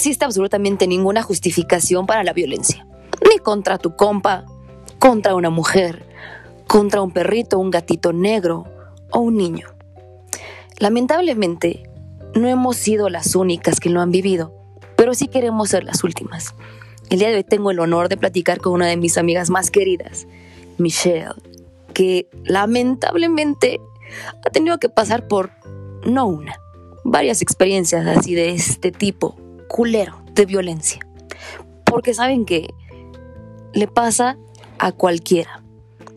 existe absolutamente ninguna justificación para la violencia, ni contra tu compa, contra una mujer, contra un perrito, un gatito negro o un niño. Lamentablemente, no hemos sido las únicas que lo han vivido, pero sí queremos ser las últimas. El día de hoy tengo el honor de platicar con una de mis amigas más queridas, Michelle, que lamentablemente ha tenido que pasar por no una, varias experiencias así de este tipo, culero, de violencia. Porque saben que le pasa a cualquiera,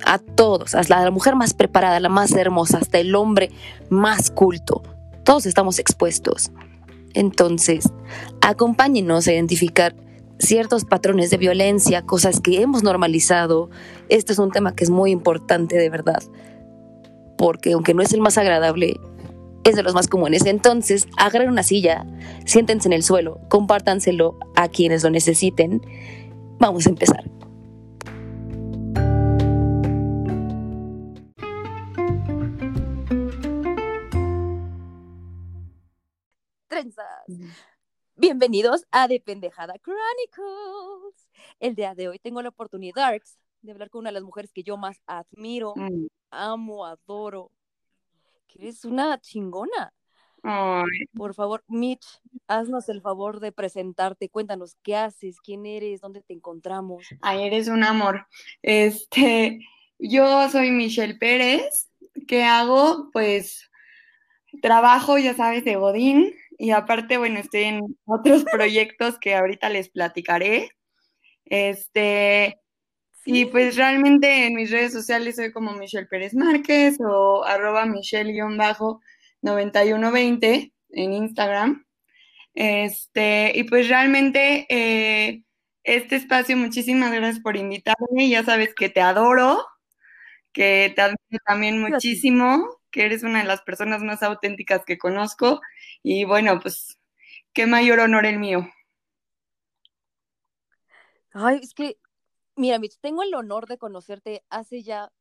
a todos, a la mujer más preparada, la más hermosa, hasta el hombre más culto. Todos estamos expuestos. Entonces, acompáñenos a identificar ciertos patrones de violencia, cosas que hemos normalizado. Este es un tema que es muy importante de verdad, porque aunque no es el más agradable, es de los más comunes. Entonces, agarren una silla, siéntense en el suelo, compártanselo a quienes lo necesiten. Vamos a empezar. Trenzas. Bienvenidos a De Pendejada Chronicles. El día de hoy tengo la oportunidad de hablar con una de las mujeres que yo más admiro, mm. amo, adoro, que eres una chingona. Por favor, Mitch, haznos el favor de presentarte, cuéntanos qué haces, quién eres, dónde te encontramos. Ay, eres un amor. Este, yo soy Michelle Pérez. ¿Qué hago? Pues trabajo, ya sabes, de Godín y aparte, bueno, estoy en otros proyectos que ahorita les platicaré. Este, y pues realmente en mis redes sociales soy como Michelle Pérez Márquez o arroba Michelle-9120 en Instagram. Este, y pues realmente eh, este espacio, muchísimas gracias por invitarme. Ya sabes que te adoro, que te admiro también muchísimo, que eres una de las personas más auténticas que conozco. Y bueno, pues qué mayor honor el mío. Ay, es que Mira, Mitch, tengo el honor de conocerte hace ya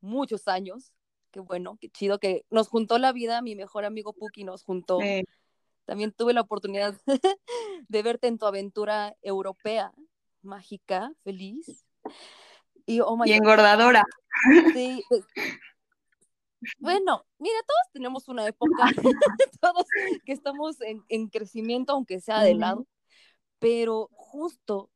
muchos años. Qué bueno, qué chido que nos juntó la vida, mi mejor amigo Puki nos juntó. También tuve la oportunidad de verte en tu aventura europea, mágica, feliz. Y, oh engordadora. Sí. Pues, bueno, mira, todos tenemos una época, todos que estamos en, crecimiento, aunque sea de lado, pero justo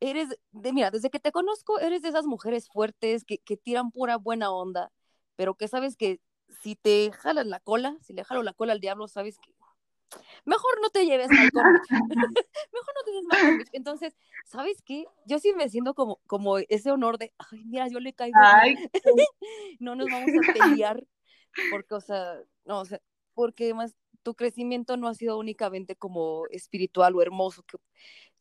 eres, de, mira, desde que te conozco, eres de esas mujeres fuertes que, que tiran pura buena onda, pero que sabes que si te jalas la cola, si le jalo la cola al diablo, sabes que mejor no te lleves mal con mejor no te lleves mal con Entonces, ¿sabes qué? Yo sí me siento como, como ese honor de, ay, mira, yo le caigo. no nos vamos a pelear, porque, o sea, no, o sea, porque más tu crecimiento no ha sido únicamente como espiritual o hermoso, que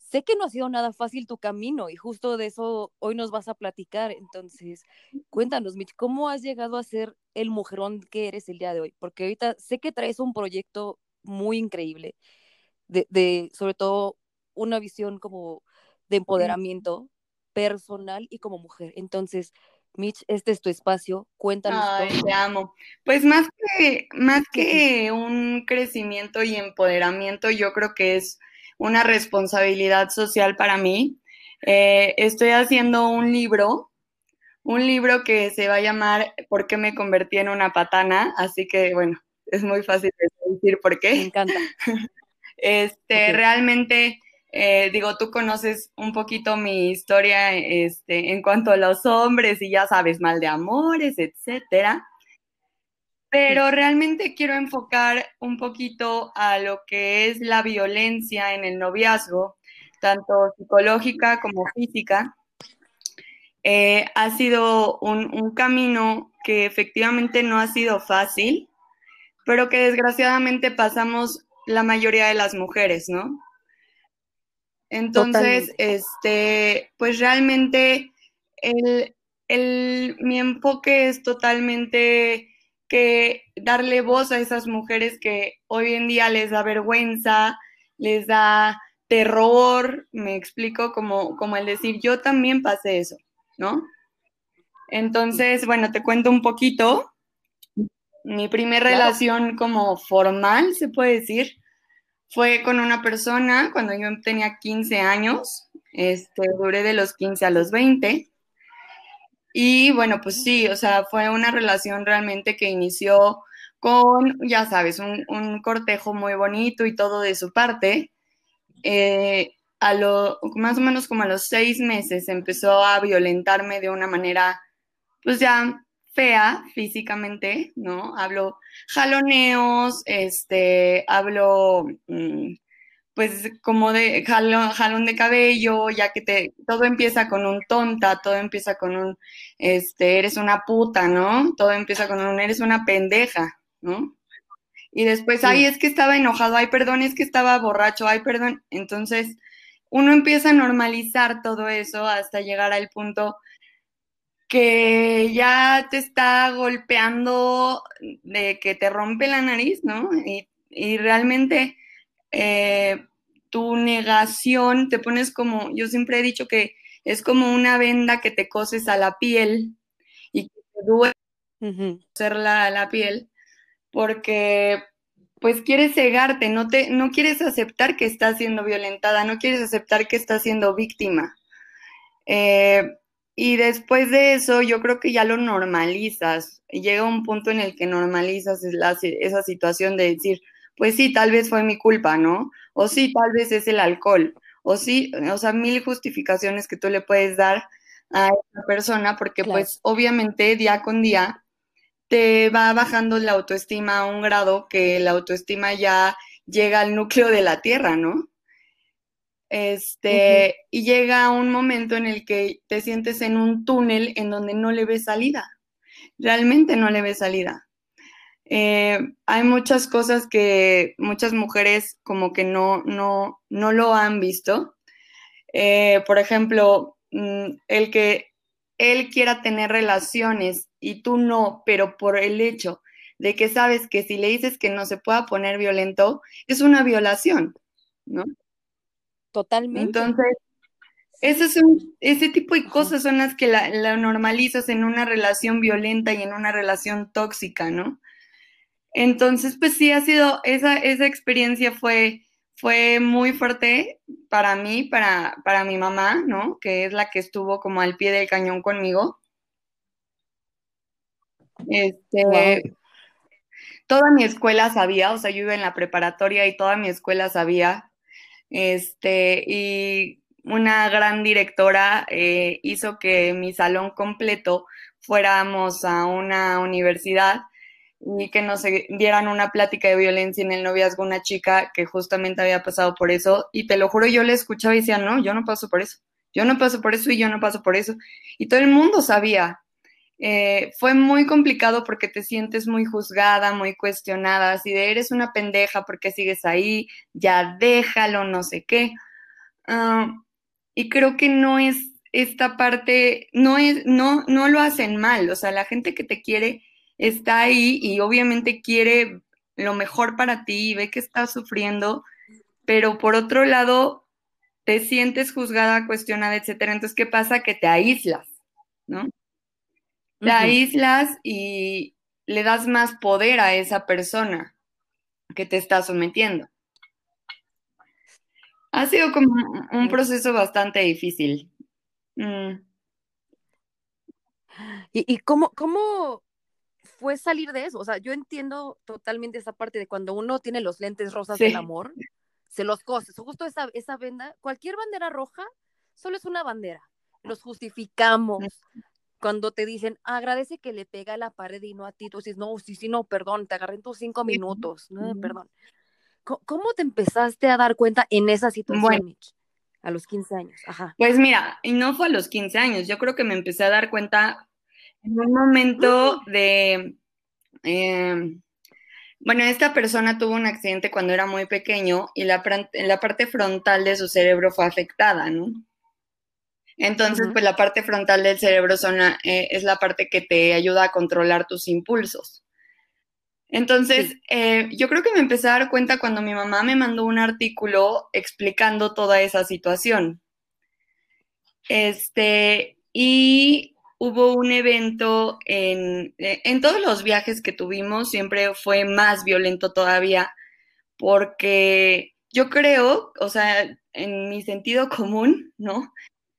sé que no ha sido nada fácil tu camino y justo de eso hoy nos vas a platicar. Entonces, cuéntanos, Mitch, ¿cómo has llegado a ser el mujerón que eres el día de hoy? Porque ahorita sé que traes un proyecto muy increíble, de, sobre todo una visión como de empoderamiento personal y como mujer. Entonces, Mitch, este es tu espacio, cuéntanos. Ay, te amo. Pues más que, más que un crecimiento y empoderamiento, yo creo que es una responsabilidad social para mí. Eh, estoy haciendo un libro, un libro que se va a llamar ¿Por qué me convertí en una patana? Así que, bueno, es muy fácil decir por qué. Me encanta. Este, realmente, eh, digo, tú conoces un poquito mi historia este, en cuanto a los hombres y ya sabes, mal de amores, etcétera pero realmente quiero enfocar un poquito a lo que es la violencia en el noviazgo, tanto psicológica como física. Eh, ha sido un, camino que efectivamente no ha sido fácil, pero que desgraciadamente pasamos la mayoría de las mujeres, ¿no? Entonces, este, pues realmente mi enfoque es totalmente que darle voz a esas mujeres que hoy en día les da vergüenza, les da terror, me explico, como, como el decir, yo también pasé eso, ¿no? Entonces, bueno, te cuento un poquito. Mi primera relación como formal, se puede decir, fue con una persona cuando yo tenía 15 años, este, duré de los 15 a los 20. Y bueno, pues sí, o sea, fue una relación realmente que inició con, ya sabes, un, cortejo muy bonito y todo de su parte. Eh, a lo, más o menos como a los seis meses empezó a violentarme de una manera, pues ya fea físicamente, ¿no? Hablo jaloneos, este, hablo, mm, pues como de jalón, jalón de cabello, ya que te, todo empieza con un tonta, todo empieza con un, este, eres una puta, ¿no? Todo empieza con un, eres una pendeja, ¿no? Y después, ay, es que estaba enojado, ay, perdón, es que estaba borracho, ay, perdón. Entonces, uno empieza a normalizar todo eso hasta llegar al punto que ya te está golpeando de que te rompe la nariz, ¿no? Y, realmente eh, tu negación te pones como, yo siempre he dicho que es como una venda que te coses a la piel y que te duele hacer la, la piel, porque pues quieres cegarte, no, te, no quieres aceptar que estás siendo violentada, no quieres aceptar que estás siendo víctima. Eh, y después de eso, yo creo que ya lo normalizas. Llega un punto en el que normalizas esa situación de decir, pues sí, tal vez fue mi culpa, ¿no? O sí, tal vez es el alcohol. O sí, o sea, mil justificaciones que tú le puedes dar a esa persona, porque pues obviamente día con día te va bajando la autoestima a un grado que la autoestima ya llega al núcleo de la Tierra, ¿no? Este, y llega un momento en el que te sientes en un túnel en donde no le ves salida. Realmente no le ves salida. Eh, hay muchas cosas que muchas mujeres como que no, no, no lo han visto. Eh, por ejemplo, mm, el que él quiera tener relaciones y tú no, pero por el hecho de que sabes que si le dices que no se pueda poner violento, es una violación, ¿no? Totalmente. Entonces, ese, un, ese tipo de cosas son las que la, normalizas en una relación violenta y en una relación tóxica, ¿no? Entonces, pues sí, ha sido, esa, esa experiencia fue, fue muy fuerte para mí, para, para mi mamá, ¿no? Que es la que estuvo como al pie del cañón conmigo. Este, toda mi escuela sabía, o sea, yo iba en la preparatoria y toda mi escuela sabía este, y una gran directora eh, hizo que mi salón completo fuéramos a una universidad y que nos dieran una plática de violencia en el noviazgo una chica que justamente había pasado por eso y te lo juro yo le escuchaba y decía, no, yo no paso por eso, yo no paso por eso y yo no paso por eso. Y todo el mundo sabía, eh, fue muy complicado porque te sientes muy juzgada, muy cuestionada, así de eres una pendeja porque sigues ahí, ya déjalo, no sé qué. Ah, y creo que no es esta parte, no es, no, no lo hacen mal, o sea, la gente que te quiere está ahí y obviamente quiere lo mejor para ti y ve que estás sufriendo, pero por otro lado, te sientes juzgada, cuestionada, etcétera. Entonces, ¿qué pasa? Que te aíslas, ¿no? Te aíslas y le das más poder a esa persona que te está sometiendo. Ha sido como un proceso bastante difícil. Mm. ¿Y, cómo, cómo fue salir de eso? O sea, yo entiendo totalmente esa parte de cuando uno tiene los lentes rosas del amor, se los coses. Justo esa, esa venda, cualquier bandera roja solo es una bandera. Los justificamos, cuando te dicen, agradece que le pega a la pared y no a ti, tú dices, no, sí, sí, no, perdón, te agarré en tus cinco minutos, no, perdón. ¿Cómo te empezaste a dar cuenta en esa situación, A los 15 años, ajá. Pues mira, y no fue a los 15 años, yo creo que me empecé a dar cuenta en un momento mm. de, em, bueno, esta persona tuvo un accidente cuando era muy pequeño y la, la parte frontal de su cerebro fue afectada, ¿no? Entonces, pues la parte frontal del cerebro eh, es la parte que te ayuda a controlar tus impulsos. Entonces, eh, yo creo que me empecé a dar cuenta cuando mi mamá me mandó un artículo explicando toda esa situación. Este, y hubo un evento en, eh, en todos los viajes que tuvimos, siempre fue más violento todavía, porque yo creo, o sea, en mi sentido común, ¿no?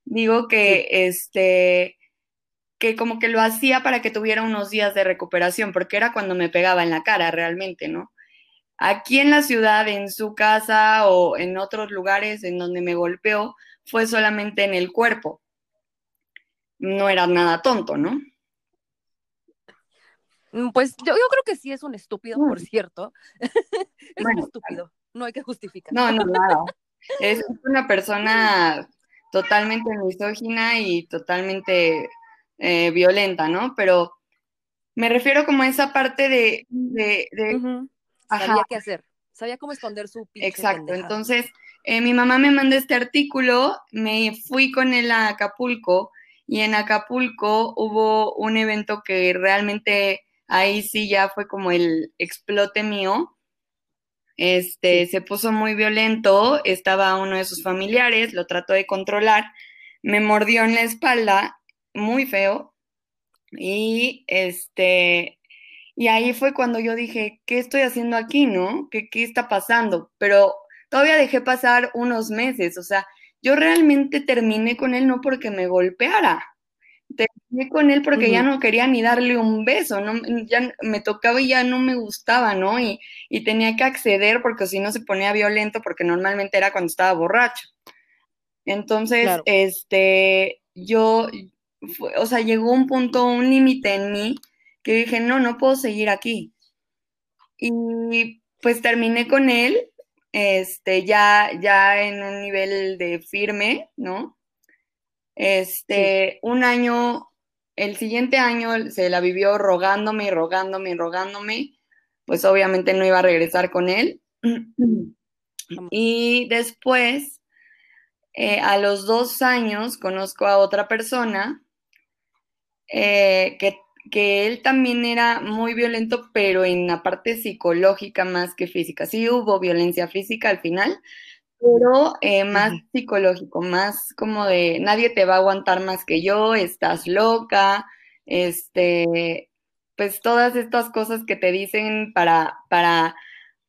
Digo que este que como que lo hacía para que tuviera unos días de recuperación, porque era cuando me pegaba en la cara realmente, ¿no? Aquí en la ciudad, en su casa o en otros lugares en donde me golpeó, fue solamente en el cuerpo. No era nada tonto, ¿no? Mm, pues yo, creo que sí es un estúpido, por cierto. es un estúpido, no hay que justificar. No, no, nada. es una persona totalmente misógina y totalmente eh, violenta, ¿no? Pero me refiero como a esa parte de... de, Sabía qué hacer, sabía cómo esconder su pinche Exacto, entonces eh, mi mamá me mandó este artículo, me fui con él a Acapulco y en Acapulco hubo un evento que realmente ahí sí ya fue como el explote mío. Este, se puso muy violento, estaba uno de sus familiares, lo trató de controlar, me mordió en la espalda, muy feo, y este, y ahí fue cuando yo dije, ¿qué estoy haciendo aquí, no? ¿Qué, qué está pasando? Pero todavía dejé pasar unos meses, o sea, yo realmente terminé con él no porque me golpeara, terminé con él porque ya no quería ni darle un beso, no, ya me tocaba y ya no me gustaba, ¿no? Y, y tenía que acceder porque si no se ponía violento porque normalmente era cuando estaba borracho. Entonces, este, yo, o sea, llegó un punto, un límite en mí que dije, no, no puedo seguir aquí. Y pues terminé con él, este, ya, ya en un nivel de firme, ¿no? Este, un año, el siguiente año se la vivió rogándome y rogándome y rogándome, pues obviamente no iba a regresar con él. Y después, eh, a los dos años, conozco a otra persona eh, que, que, él también era muy violento, pero en la parte psicológica más que física. Sí hubo violencia física al final, pero eh, más psicológico, más como de nadie te va a aguantar más que yo, estás loca, este, pues todas estas cosas que te dicen para, para,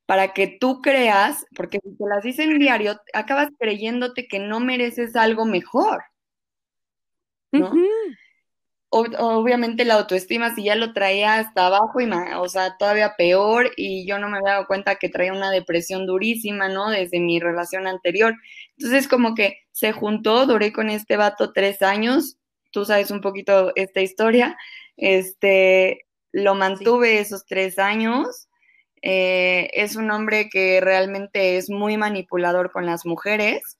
para que tú creas, porque si te las dicen diario, acabas creyéndote que no mereces algo mejor, ¿no? Obviamente la autoestima, si ya lo traía hasta abajo, y o sea, todavía peor, y yo no me había dado cuenta que traía una depresión durísima, ¿no? Desde mi relación anterior. Entonces, como que se juntó, duré con este vato tres años, tú sabes un poquito esta historia, este, lo mantuve esos tres años. Eh, es un hombre que realmente es muy manipulador con las mujeres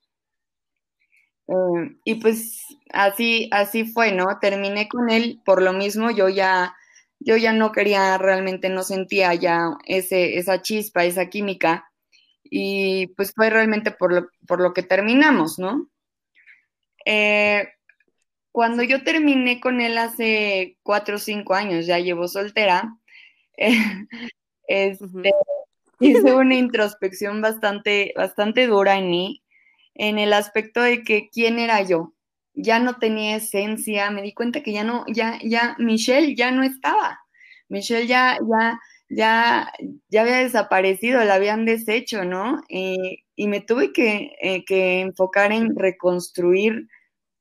Em, y pues así, así fue, ¿no? Terminé con él por lo mismo, yo ya, yo ya no quería, realmente no sentía ya ese, esa chispa, esa química, y pues fue realmente por lo, por lo que terminamos, ¿no? Eh, cuando yo terminé con él hace cuatro o cinco años, ya llevo soltera, este, hice una introspección bastante, bastante dura en mí en el aspecto de que quién era yo. Ya no tenía esencia, me di cuenta que ya no, ya, ya, Michelle ya no estaba. Michelle ya, ya, ya, ya había desaparecido, la habían deshecho, ¿no? y me tuve que, eh, que enfocar en reconstruir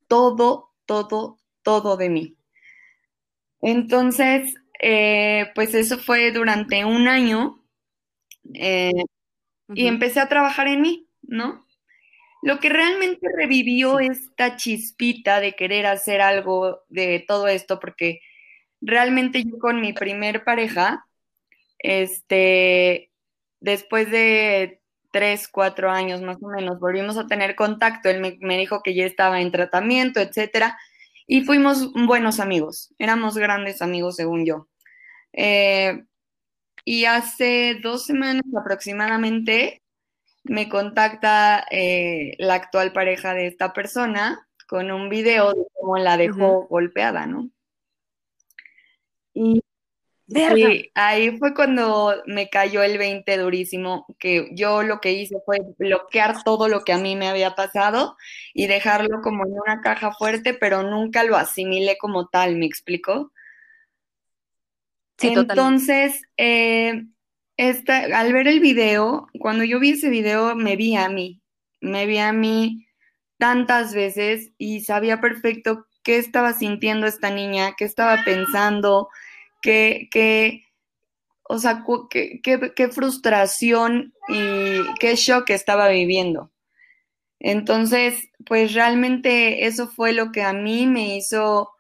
todo, todo, todo de mí. Entonces, eh, pues eso fue durante un año eh, y empecé a trabajar en mí, ¿no? Lo que realmente revivió esta chispita de querer hacer algo de todo esto, porque realmente yo con mi primer pareja, este, después de tres, cuatro años más o menos, volvimos a tener contacto. Él me, dijo que ya estaba en tratamiento, etcétera, y fuimos buenos amigos. Éramos grandes amigos, según yo. Eh, y hace dos semanas aproximadamente me contacta eh, la actual pareja de esta persona con un video de cómo la dejó golpeada, ¿no? Y ahí fue cuando me cayó el 20 durísimo, que yo lo que hice fue bloquear todo lo que a mí me había pasado y dejarlo como en una caja fuerte, pero nunca lo asimilé como tal, ¿me explico? Sí, Entonces, eh, esta, al ver el video, cuando yo vi ese video, me vi a mí, me vi a mí tantas veces y sabía perfecto qué estaba sintiendo esta niña, qué estaba pensando, qué, qué o sea, qué, qué, qué frustración y qué shock estaba viviendo. Entonces, pues realmente eso fue lo que a mí me hizo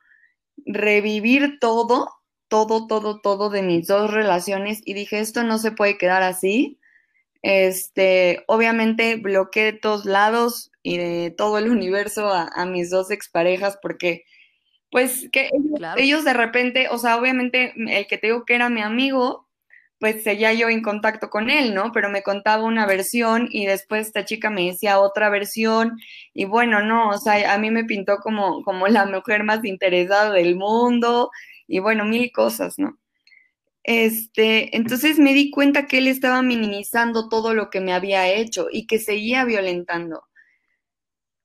revivir todo, todo, todo, todo de mis dos relaciones y dije, esto no se puede quedar así. Este, obviamente bloqueé de todos lados y de todo el universo a, mis dos exparejas porque, pues, que ellos, de repente, o sea, obviamente el que te digo que era mi amigo, pues seguía yo en contacto con él, ¿no? Pero me contaba una versión y después esta chica me decía otra versión y bueno, no, o sea, a mí me pintó como, como la mujer más interesada del mundo y bueno, mil cosas, ¿no? Este, entonces me di cuenta que él estaba minimizando todo lo que me había hecho y que seguía violentando.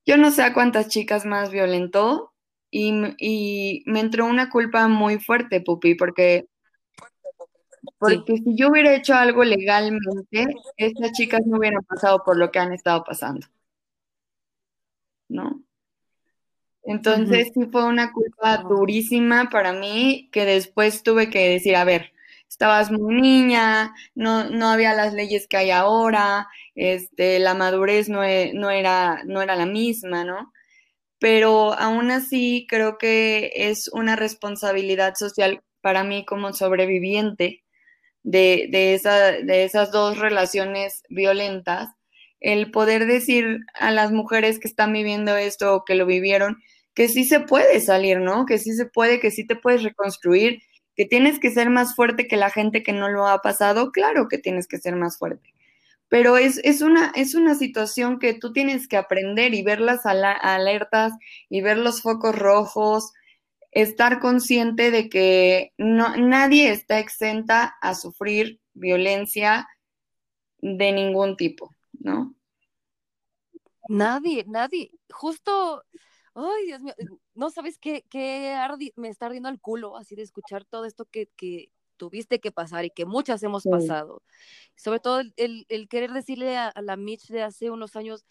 Yo no sé a cuántas chicas más violentó y, y me entró una culpa muy fuerte, Pupi, porque porque si yo hubiera hecho algo legalmente, estas chicas no hubieran pasado por lo que han estado pasando. ¿No? Entonces sí fue una culpa durísima para mí que después tuve que decir, a ver, estabas muy niña, no, no había las leyes que hay ahora, este, la madurez no, e, no, era, no era la misma, ¿no? Pero aún así creo que es una responsabilidad social para mí como sobreviviente de, de, esa, de esas dos relaciones violentas, el poder decir a las mujeres que están viviendo esto o que lo vivieron, que sí se puede salir, ¿no? Que sí se puede, que sí te puedes reconstruir, que tienes que ser más fuerte que la gente que no lo ha pasado, claro que tienes que ser más fuerte. Pero es, es, una, es una situación que tú tienes que aprender y ver las alertas y ver los focos rojos, estar consciente de que no, nadie está exenta a sufrir violencia de ningún tipo, ¿no? Nadie, nadie. Justo, ay Dios mío, no sabes qué, qué me está ardiendo el culo así de escuchar todo esto que, que tuviste que pasar y que muchas hemos pasado. Sobre todo el, el, querer decirle a, a, la Mitch de hace unos años,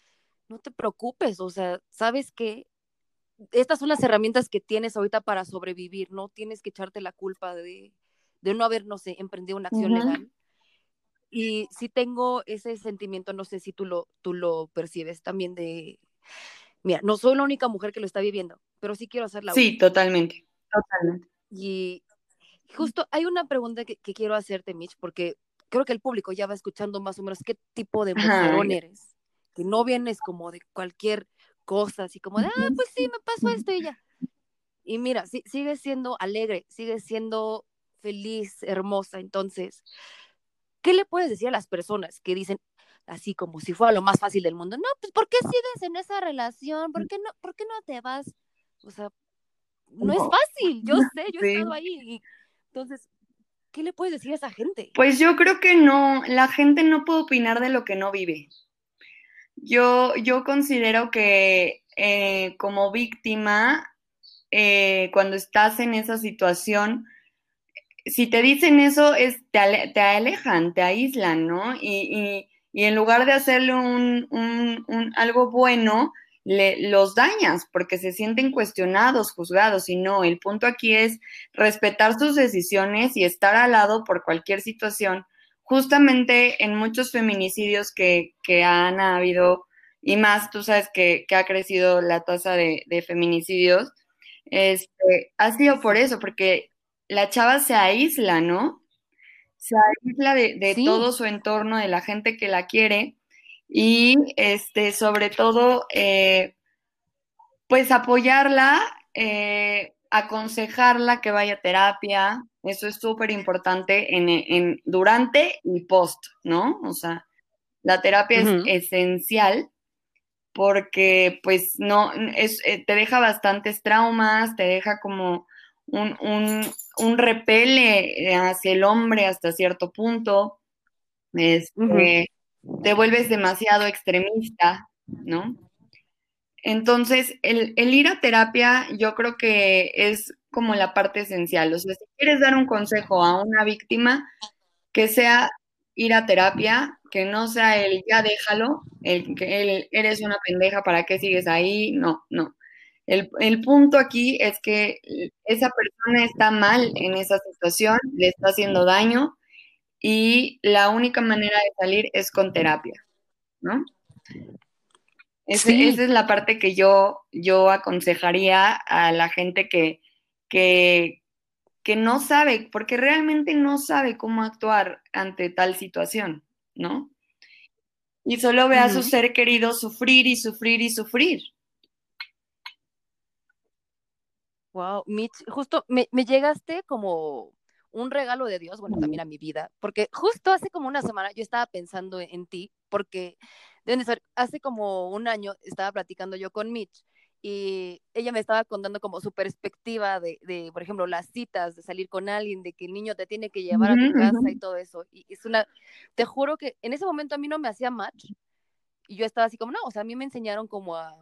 no te preocupes, o sea, sabes que estas son las herramientas que tienes ahorita para sobrevivir, no tienes que echarte la culpa de, no haber, no sé, emprendido una acción legal. Y sí tengo ese sentimiento, no sé si tú lo, tú lo percibes también de, mira, no soy la única mujer que lo está viviendo, pero sí quiero hacerla. Sí, totalmente, totalmente. Y justo hay una pregunta que, quiero hacerte, Mitch, porque creo que el público ya va escuchando más o menos qué tipo de mujer eres, que no vienes como de cualquier cosas y como de, ah, pues sí, me pasó esto y ya. Y mira, sí, sigue siendo alegre, sigue siendo feliz, hermosa. Entonces, ¿qué le puedes decir a las personas que dicen así como si fuera lo más fácil del mundo? No, pues ¿por qué sigues en esa relación? ¿Por qué no, por qué no te vas? O sea, no, es fácil, yo sé, yo he estado ahí. entonces, ¿qué le puedes decir a esa gente? Pues yo creo que no, la gente no puede opinar de lo que no vive. Yo, yo considero que eh, como víctima, eh, cuando estás en esa situación, si te dicen eso, es, te, alejan, te aíslan, ¿no? Y, en lugar de hacerle un, algo bueno, le, los dañas porque se sienten cuestionados, juzgados. Y no, el punto aquí es respetar sus decisiones y estar al lado por cualquier situación justamente en muchos feminicidios que, han habido, y más, tú sabes que, ha crecido la tasa de, feminicidios, este, ha sido por eso, porque la chava se aísla, ¿no? Se aísla de, todo su entorno, de la gente que la quiere, y este, sobre todo, eh, pues apoyarla, eh, aconsejarla que vaya a terapia, eso es súper importante en, durante y post, ¿no? O sea, la terapia es esencial porque pues no, es, eh, te deja bastantes traumas, te deja como un, un, repele hacia el hombre hasta cierto punto, este, te vuelves demasiado extremista, ¿no? Entonces, el, el, ir a terapia yo creo que es como la parte esencial. O sea, si quieres dar un consejo a una víctima, que sea ir a terapia, que no sea el ya déjalo, el que el, eres una pendeja, ¿para qué sigues ahí? No, no. El, el, punto aquí es que esa persona está mal en esa situación, le está haciendo daño y la única manera de salir es con terapia, ¿no? sí. Esa es la parte que yo, yo aconsejaría a la gente que, que, que no sabe, porque realmente no sabe cómo actuar ante tal situación, ¿no? Y solo ve a su ser querido sufrir y sufrir y sufrir. Wow, Mitch, justo me, me, llegaste como un regalo de Dios, bueno, también a mi vida, porque justo hace como una semana yo estaba pensando en ti, porque hace como un año estaba platicando yo con Mitch y ella me estaba contando como su perspectiva de, de, por ejemplo, las citas, de salir con alguien, de que el niño te tiene que llevar a tu casa y todo eso. Y es una, te juro que en ese momento a mí no me hacía match y yo estaba así como, no, o sea, a mí me enseñaron como a,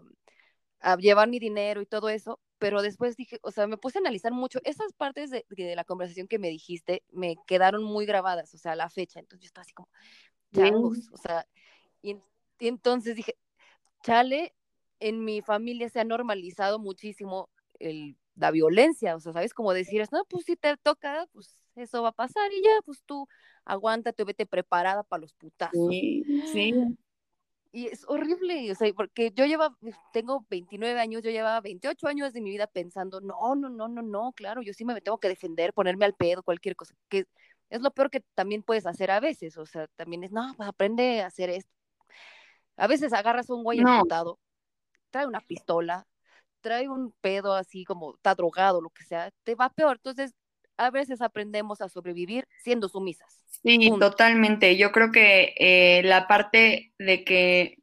a llevar mi dinero y todo eso, pero después dije, o sea, me puse a analizar mucho, esas partes de, de la conversación que me dijiste me quedaron muy grabadas, o sea, la fecha, entonces yo estaba así como, changos, o sea, y, y entonces dije, chale, en mi familia se ha normalizado muchísimo el, la violencia, o sea, ¿sabes? Como decir, no, pues si te toca, pues eso va a pasar y ya, pues tú aguántate, vete preparada para los putazos. Sí, sí. Y es horrible, o sea, porque yo llevaba, tengo 29 años, yo llevaba 28 años de mi vida pensando, no, no, no, no, no, claro, yo sí me tengo que defender, ponerme al pedo, cualquier cosa, que es lo peor que también puedes hacer a veces, o sea, también es, no, pues aprende a hacer esto. A veces agarras a un güey no trae una pistola, trae un pedo así como está drogado, lo que sea, te va peor. Entonces, a veces aprendemos a sobrevivir siendo sumisas. Sí, totalmente. Yo creo que eh, la parte de que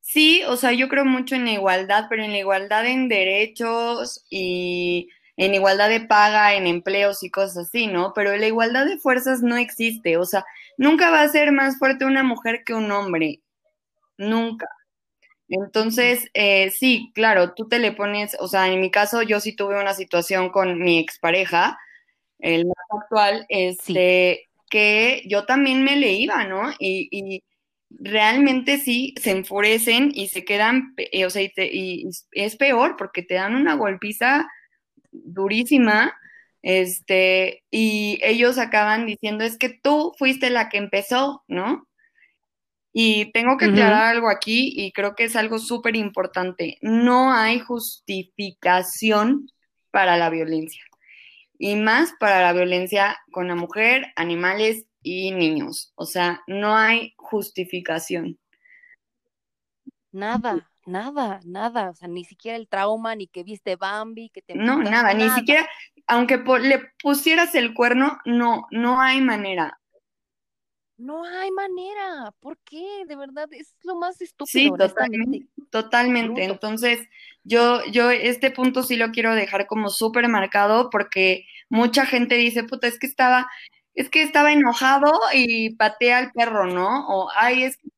sí, o sea, yo creo mucho en la igualdad, pero en la igualdad en derechos y en igualdad de paga, en empleos y cosas así, ¿no? Pero la igualdad de fuerzas no existe, o sea, nunca va a ser más fuerte una mujer que un hombre, nunca. Entonces, eh, sí, claro, tú te le pones, o sea, en mi caso yo sí tuve una situación con mi expareja, el más actual, este, que yo también me le iba, ¿no? Y, y, realmente sí, se enfurecen y se quedan, o sea, y, y, es peor porque te dan una golpiza durísima, este, y ellos acaban diciendo, es que tú fuiste la que empezó, ¿no? Y tengo que aclarar algo aquí y creo que es algo súper importante. No hay justificación para la violencia y más para la violencia con la mujer, animales y niños. O sea, no hay justificación. Nada, nada, nada. O sea, ni siquiera el trauma, ni que viste Bambi, que te... No, nada, ni siquiera, aunque le pusieras el cuerno, no, no hay manera. No hay manera. ¿Por qué? De verdad, es lo más estúpido. Sí, totalmente. Totalmente. Entonces, yo, yo este punto sí lo quiero dejar como súper marcado porque mucha gente dice, puta, es que estaba, es que estaba enojado y patea al perro, ¿no? O, ay, es que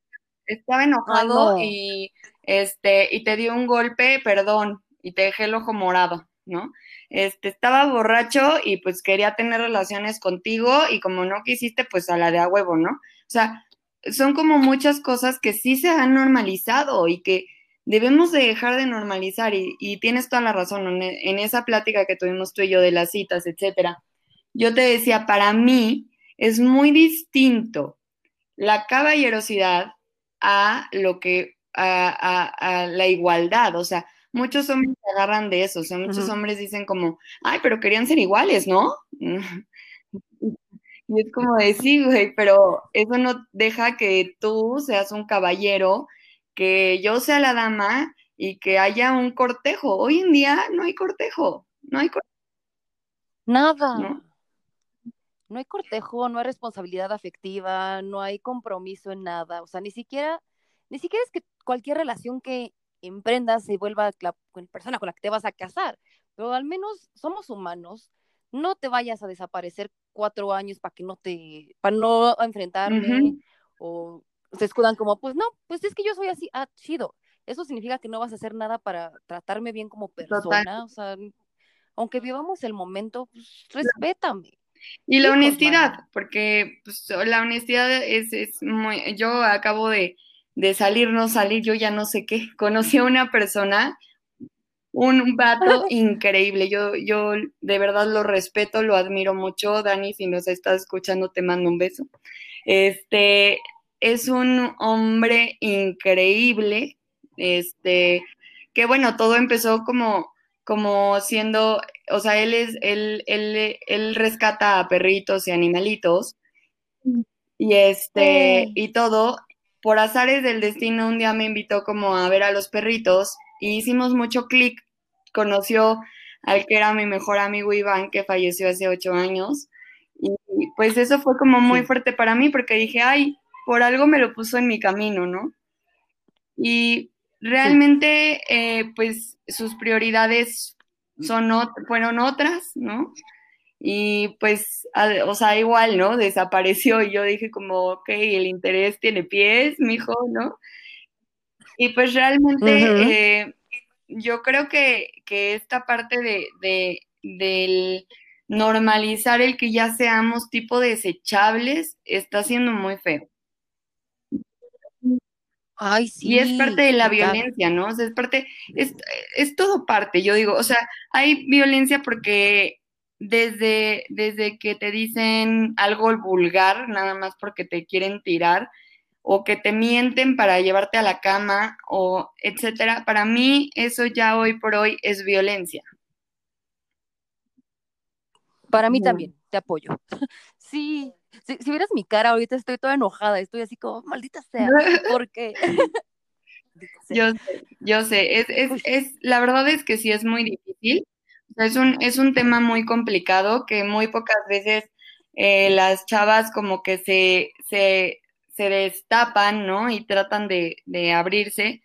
estaba enojado y, este, y te dio un golpe, perdón, y te dejé el ojo morado, ¿no? Este, estaba borracho y pues quería tener relaciones contigo y como no quisiste, pues a la de a huevo, ¿no? O sea, son como muchas cosas que sí se han normalizado y que debemos de dejar de normalizar y, tienes toda la razón en, esa plática que tuvimos tú y yo de las citas, etcétera. Yo te decía, para mí es muy distinto la caballerosidad a lo que a, a, a la igualdad, o sea, muchos hombres se agarran de eso, o sea, muchos hombres dicen como, ay, pero querían ser iguales, ¿no? Y es como decir, güey, pero eso no deja que tú seas un caballero, que yo sea la dama y que haya un cortejo. Hoy en día no hay cortejo, no hay cortejo. Nada. ¿No? no hay cortejo, no hay responsabilidad afectiva, no hay compromiso en nada, o sea, ni siquiera, ni siquiera es que cualquier relación que emprendas y vuelva la, persona con la que te vas a casar, pero al menos somos humanos, no te vayas a desaparecer cuatro años para que no te, para no enfrentarme, o se escudan como, pues no, pues es que yo soy así, ah, chido. Eso significa que no vas a hacer nada para tratarme bien como persona, o sea, aunque vivamos el momento, pues respétame. Y la honestidad, porque pues, la honestidad es, es muy, yo acabo de, de salir, no salir, yo ya no sé qué, conocí a una persona un vato increíble. Yo, yo de verdad lo respeto, lo admiro mucho. Dani, si nos estás escuchando, te mando un beso. Este es un hombre increíble. Este, que bueno, todo empezó como, como siendo, o sea, él es, él, él, él rescata a perritos y animalitos. Y este, y todo, por azares del destino, un día me invitó como a ver a los perritos y hicimos mucho clic. Conoció al que era mi mejor amigo Iván, que falleció hace ocho años. Y pues eso fue como muy fuerte para mí porque dije, ay, por algo me lo puso en mi camino, ¿no? Y realmente, eh, pues sus prioridades son fueron otras, ¿no? Y pues, o sea, igual, ¿no? Desapareció y yo dije como, ok, el interés tiene pies, mijo, ¿no? Y pues realmente eh, yo creo que, esta parte de, de, del normalizar el que ya seamos tipo desechables está siendo muy feo. Ay, sí. Y es parte de la violencia, ¿no? O sea, es parte, es, es todo parte, yo digo, o sea, hay violencia porque desde, desde que te dicen algo vulgar, nada más porque te quieren tirar, o que te mienten para llevarte a la cama o etcétera, para mí eso ya hoy por hoy es violencia. Para mí también, te apoyo. Sí, si, vieras mi cara ahorita estoy toda enojada, estoy así como, maldita sea, porque... yo sé, yo sé, es, es, es, la verdad es que sí es muy difícil, es un, es un tema muy complicado que muy pocas veces eh, las chavas como que se, se, se destapan, ¿no? Y tratan de, de abrirse.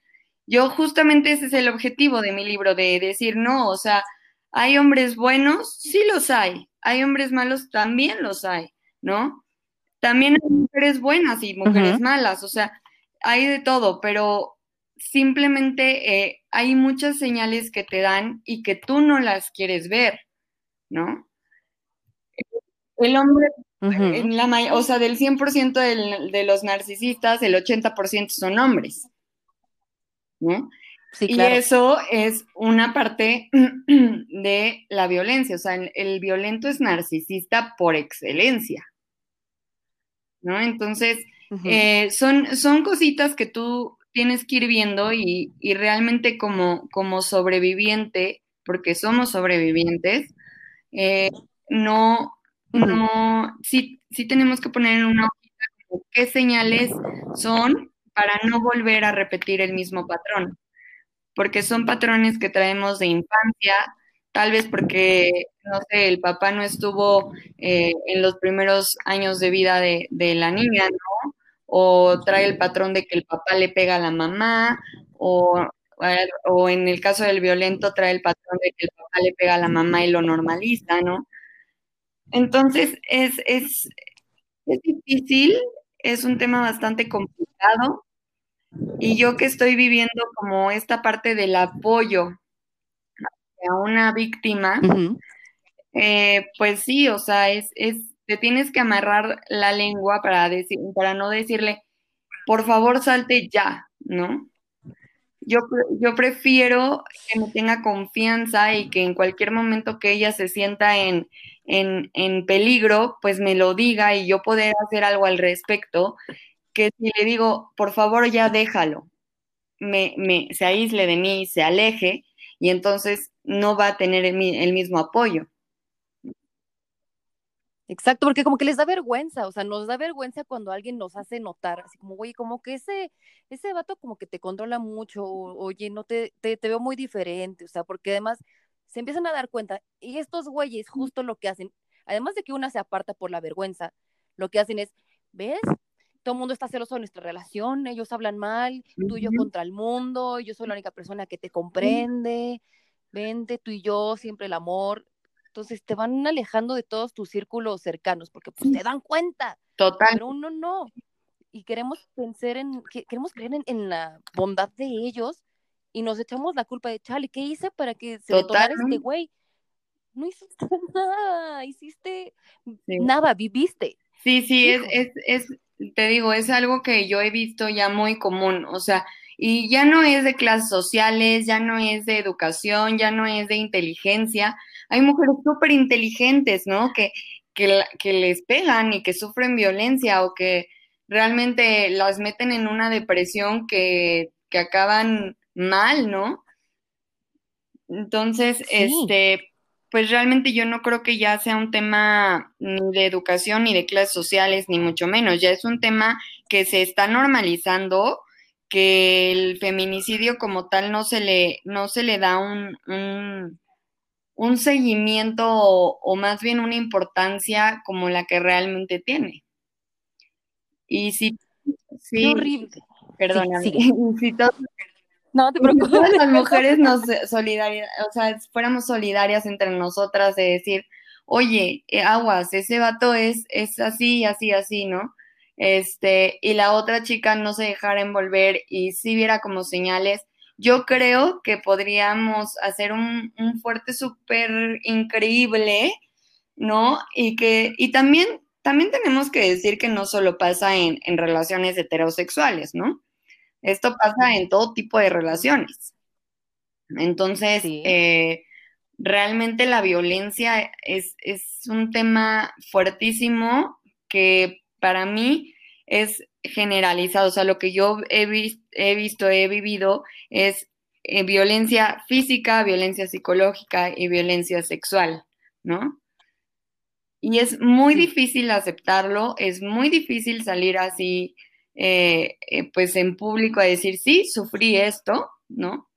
Yo justamente ese es el objetivo de mi libro, de decir, no, o sea, hay hombres buenos, sí los hay, hay hombres malos, también los hay, ¿no? También hay mujeres buenas y mujeres malas, o sea, hay de todo, pero simplemente eh, hay muchas señales que te dan y que tú no las quieres ver, ¿no? El hombre en la, o sea, del 100% de los narcisistas, el 80% son hombres. ¿no? Y eso es una parte de la violencia. O sea, el, violento es narcisista por excelencia. ¿No? Entonces, eh, son, son cositas que tú tienes que ir viendo y, realmente como, como sobreviviente, porque somos sobrevivientes, eh, no, no, sí, sí tenemos que poner en una hojita qué señales son para no volver a repetir el mismo patrón, porque son patrones que traemos de infancia, tal vez porque, no sé, el papá no estuvo eh, en los primeros años de vida de, de, la niña, ¿no? O trae el patrón de que el papá le pega a la mamá, o, o en el caso del violento trae el patrón de que el papá le pega a la mamá y lo normaliza, ¿no? Entonces, es, es, es difícil, es un tema bastante complicado. Y yo que estoy viviendo como esta parte del apoyo a una víctima, eh, pues sí, o sea, es, es, te tienes que amarrar la lengua para, decir, para no decirle, por favor, salte ya, ¿no? Yo, yo prefiero que me tenga confianza y que en cualquier momento que ella se sienta en, en, peligro, pues me lo diga y yo poder hacer algo al respecto, que si le digo, por favor ya déjalo, me, me, se aísle de mí, se aleje, y entonces no va a tener el, mismo apoyo. Exacto, porque como que les da vergüenza, o sea, nos da vergüenza cuando alguien nos hace notar, así como, oye, como que ese, ese vato como que te controla mucho, oye, no te, te, te veo muy diferente, o sea, porque además se empiezan a dar cuenta y estos güeyes justo lo que hacen, además de que una se aparta por la vergüenza, lo que hacen es, ¿ves? Todo el mundo está celoso de nuestra relación, ellos hablan mal, tú y yo contra el mundo, yo soy la única persona que te comprende, vente tú y yo, siempre el amor. Entonces te van alejando de todos tus círculos cercanos porque pues te dan cuenta. Total. Pero uno no. Y queremos pensar en, queremos creer en, en la bondad de ellos y nos echamos la culpa de, chale, ¿qué hice para que se le tomara este güey? no hiciste nada, hiciste nada, viviste. Sí, sí, es, es, es, te digo, es algo que yo he visto ya muy común, o sea, y ya no es de clases sociales, ya no es de educación, ya no es de inteligencia. Hay mujeres súper inteligentes, ¿no? Que, que, que les pegan y que sufren violencia o que realmente las meten en una depresión que, que acaban mal, ¿no? Entonces, este, pues realmente yo no creo que ya sea un tema ni de educación ni de clases sociales, ni mucho menos. Ya es un tema que se está normalizando, que el feminicidio como tal no se le, no se le da un, un, seguimiento o, más bien una importancia como la que realmente tiene. Y si, sí, horrible. Perdóname. si no te preocupes. las mujeres nos solidaria, o sea, fuéramos solidarias entre nosotras de decir, oye, eh, aguas, ese vato es, es así, así, así, ¿no? Este, y la otra chica no se dejara envolver y si viera como señales, yo creo que podríamos hacer un, un fuerte súper increíble, ¿no? Y que, y también, también tenemos que decir que no solo pasa en, en relaciones heterosexuales, ¿no? Esto pasa en todo tipo de relaciones. Entonces, eh, realmente la violencia es, un tema fuertísimo que para mí es generalizado. O sea, lo que yo he, he visto, he vivido es eh, violencia física, violencia psicológica y violencia sexual, ¿no? Y es muy difícil aceptarlo, es muy difícil salir así eh, eh, pues en público a decir, sí, sufrí esto, ¿no?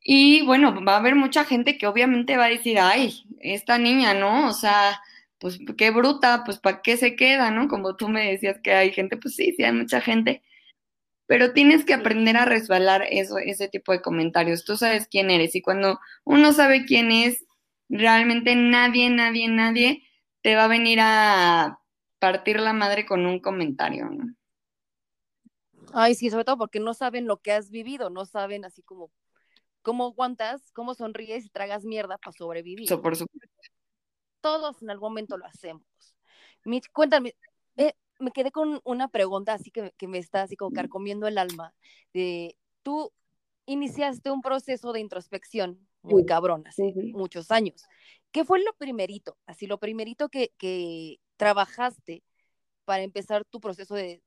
Y bueno, va a haber mucha gente que obviamente va a decir, ay, esta niña, ¿no? O sea, pues qué bruta, pues para qué se queda, ¿no? Como tú me decías que hay gente, pues sí, sí hay mucha gente, pero tienes que aprender a resbalar eso, ese tipo de comentarios. Tú sabes quién eres y cuando uno sabe quién es, realmente nadie, nadie, nadie te va a venir a partir la madre con un comentario, ¿no? Ay, sí, sobre todo porque no saben lo que has vivido, no saben así como cómo aguantas, cómo sonríes y tragas mierda para sobrevivir. Eso, por supuesto. Todos en algún momento lo hacemos. Mitch, cuéntame, eh, me quedé con una pregunta así que, que, me está así como carcomiendo el alma. De, tú iniciaste un proceso de introspección muy cabrón hace muchos años. ¿Qué fue lo primerito? Así, lo primerito que, que trabajaste para empezar tu proceso de,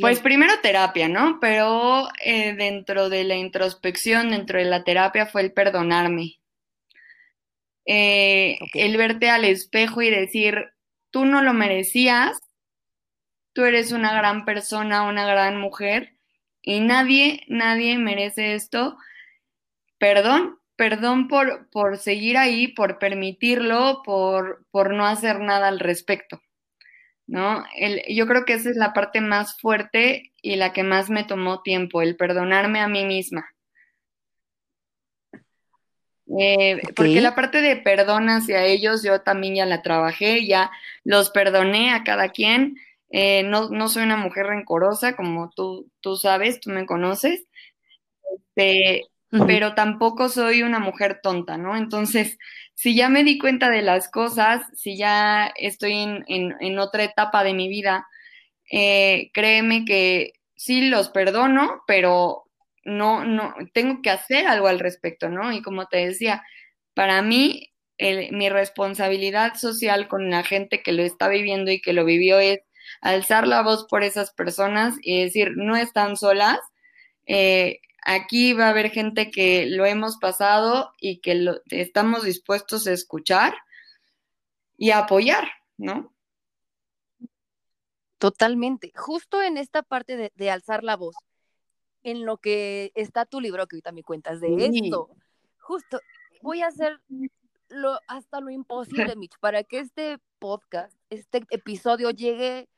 pues primero terapia, ¿no? Pero eh, dentro de la introspección, dentro de la terapia fue el perdonarme. Eh, el verte al espejo y decir, tú no lo merecías, tú eres una gran persona, una gran mujer y nadie, nadie merece esto. Perdón, perdón por, por seguir ahí, por permitirlo, por, por no hacer nada al respecto. ¿no? El, yo creo que esa es la parte más fuerte y la que más me tomó tiempo, el perdonarme a mí misma. Eh, porque la parte de perdón hacia ellos yo también ya la trabajé, ya los perdoné a cada quien. Eh, no, no, soy una mujer rencorosa, como tú, tú sabes, tú me conoces, este, pero tampoco soy una mujer tonta, ¿no? Entonces, si ya me di cuenta de las cosas, si ya estoy en, otra etapa de mi vida, eh, créeme que sí los perdono, pero no, no, tengo que hacer algo al respecto, ¿no? Y como te decía, para mí, mi responsabilidad social con la gente que lo está viviendo y que lo vivió es alzar la voz por esas personas y decir, no están solas. Eh, Aquí va a haber gente que lo hemos pasado y que estamos dispuestos a escuchar y a apoyar, ¿no? Totalmente. Justo en esta parte de, alzar la voz, en lo que está tu libro, que ahorita me cuentas de esto, justo voy a hacer lo, hasta lo imposible, Mitch, para que este podcast, este episodio llegue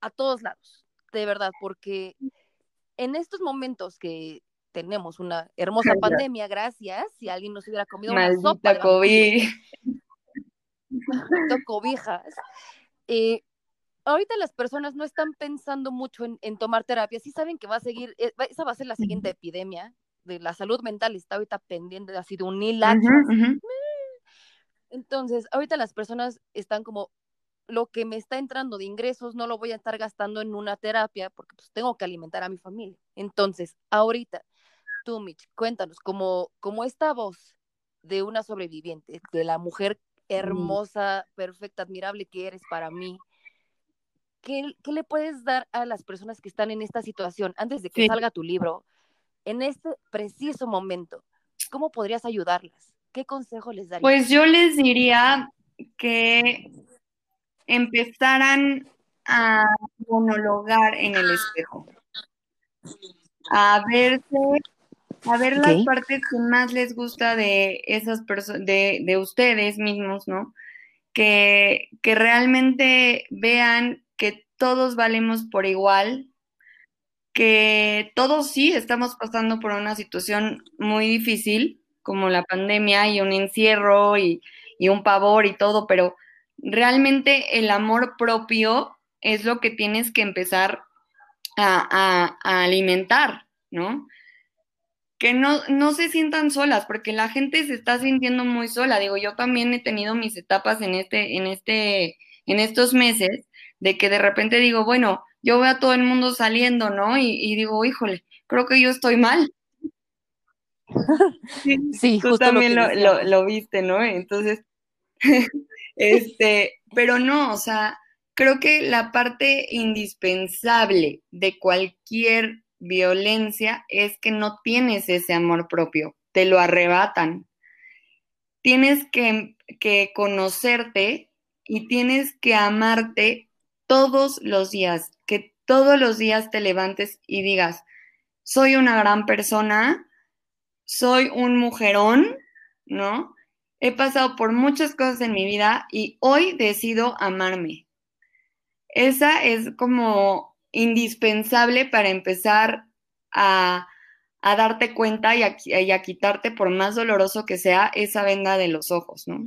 a todos lados, de verdad, porque en estos momentos que tenemos una hermosa pandemia, gracias. Si alguien nos hubiera comido una sopa. COVID. cobijas. Eh, ahorita las personas no están pensando mucho en, tomar terapia, sí saben que va a seguir, eh, esa va a ser la siguiente epidemia de la salud mental, está ahorita pendiente así de un hilacho. Entonces, ahorita las personas están como, lo que me está entrando de ingresos no lo voy a estar gastando en una terapia porque pues tengo que alimentar a mi familia. Entonces, ahorita, tú, Mitch, cuéntanos, como, como esta voz de una sobreviviente, de la mujer hermosa, perfecta, admirable que eres para mí, ¿qué, ¿qué, le puedes dar a las personas que están en esta situación antes de que sí. salga tu libro? En este preciso momento, ¿cómo podrías ayudarlas? ¿Qué consejo les darías? Pues yo les diría que empezaran a monologar en el espejo, a verse, a ver okay. las partes que más les gusta de esas personas, de, de, ustedes mismos, ¿no? Que, que realmente vean que todos valemos por igual, que todos sí estamos pasando por una situación muy difícil, como la pandemia y un encierro y, y un pavor y todo, pero realmente el amor propio es lo que tienes que empezar a, alimentar, ¿no? Que no, no, se sientan solas, porque la gente se está sintiendo muy sola. Digo, yo también he tenido mis etapas en este, en este, en estos meses, de que de repente digo, bueno, yo veo a todo el mundo saliendo, ¿no? Y, y digo, híjole, creo que yo estoy mal. Sí, sí tú también lo, lo, lo, viste, ¿no? Entonces, este, pero no, o sea, creo que la parte indispensable de cualquier violencia es que no tienes ese amor propio, te lo arrebatan. Tienes que, que conocerte y tienes que amarte todos los días, que todos los días te levantes y digas, soy una gran persona, soy un mujerón, ¿no? He pasado por muchas cosas en mi vida y hoy decido amarme. Esa es como indispensable para empezar a, a darte cuenta y a, y a, quitarte, por más doloroso que sea, esa venda de los ojos, ¿no?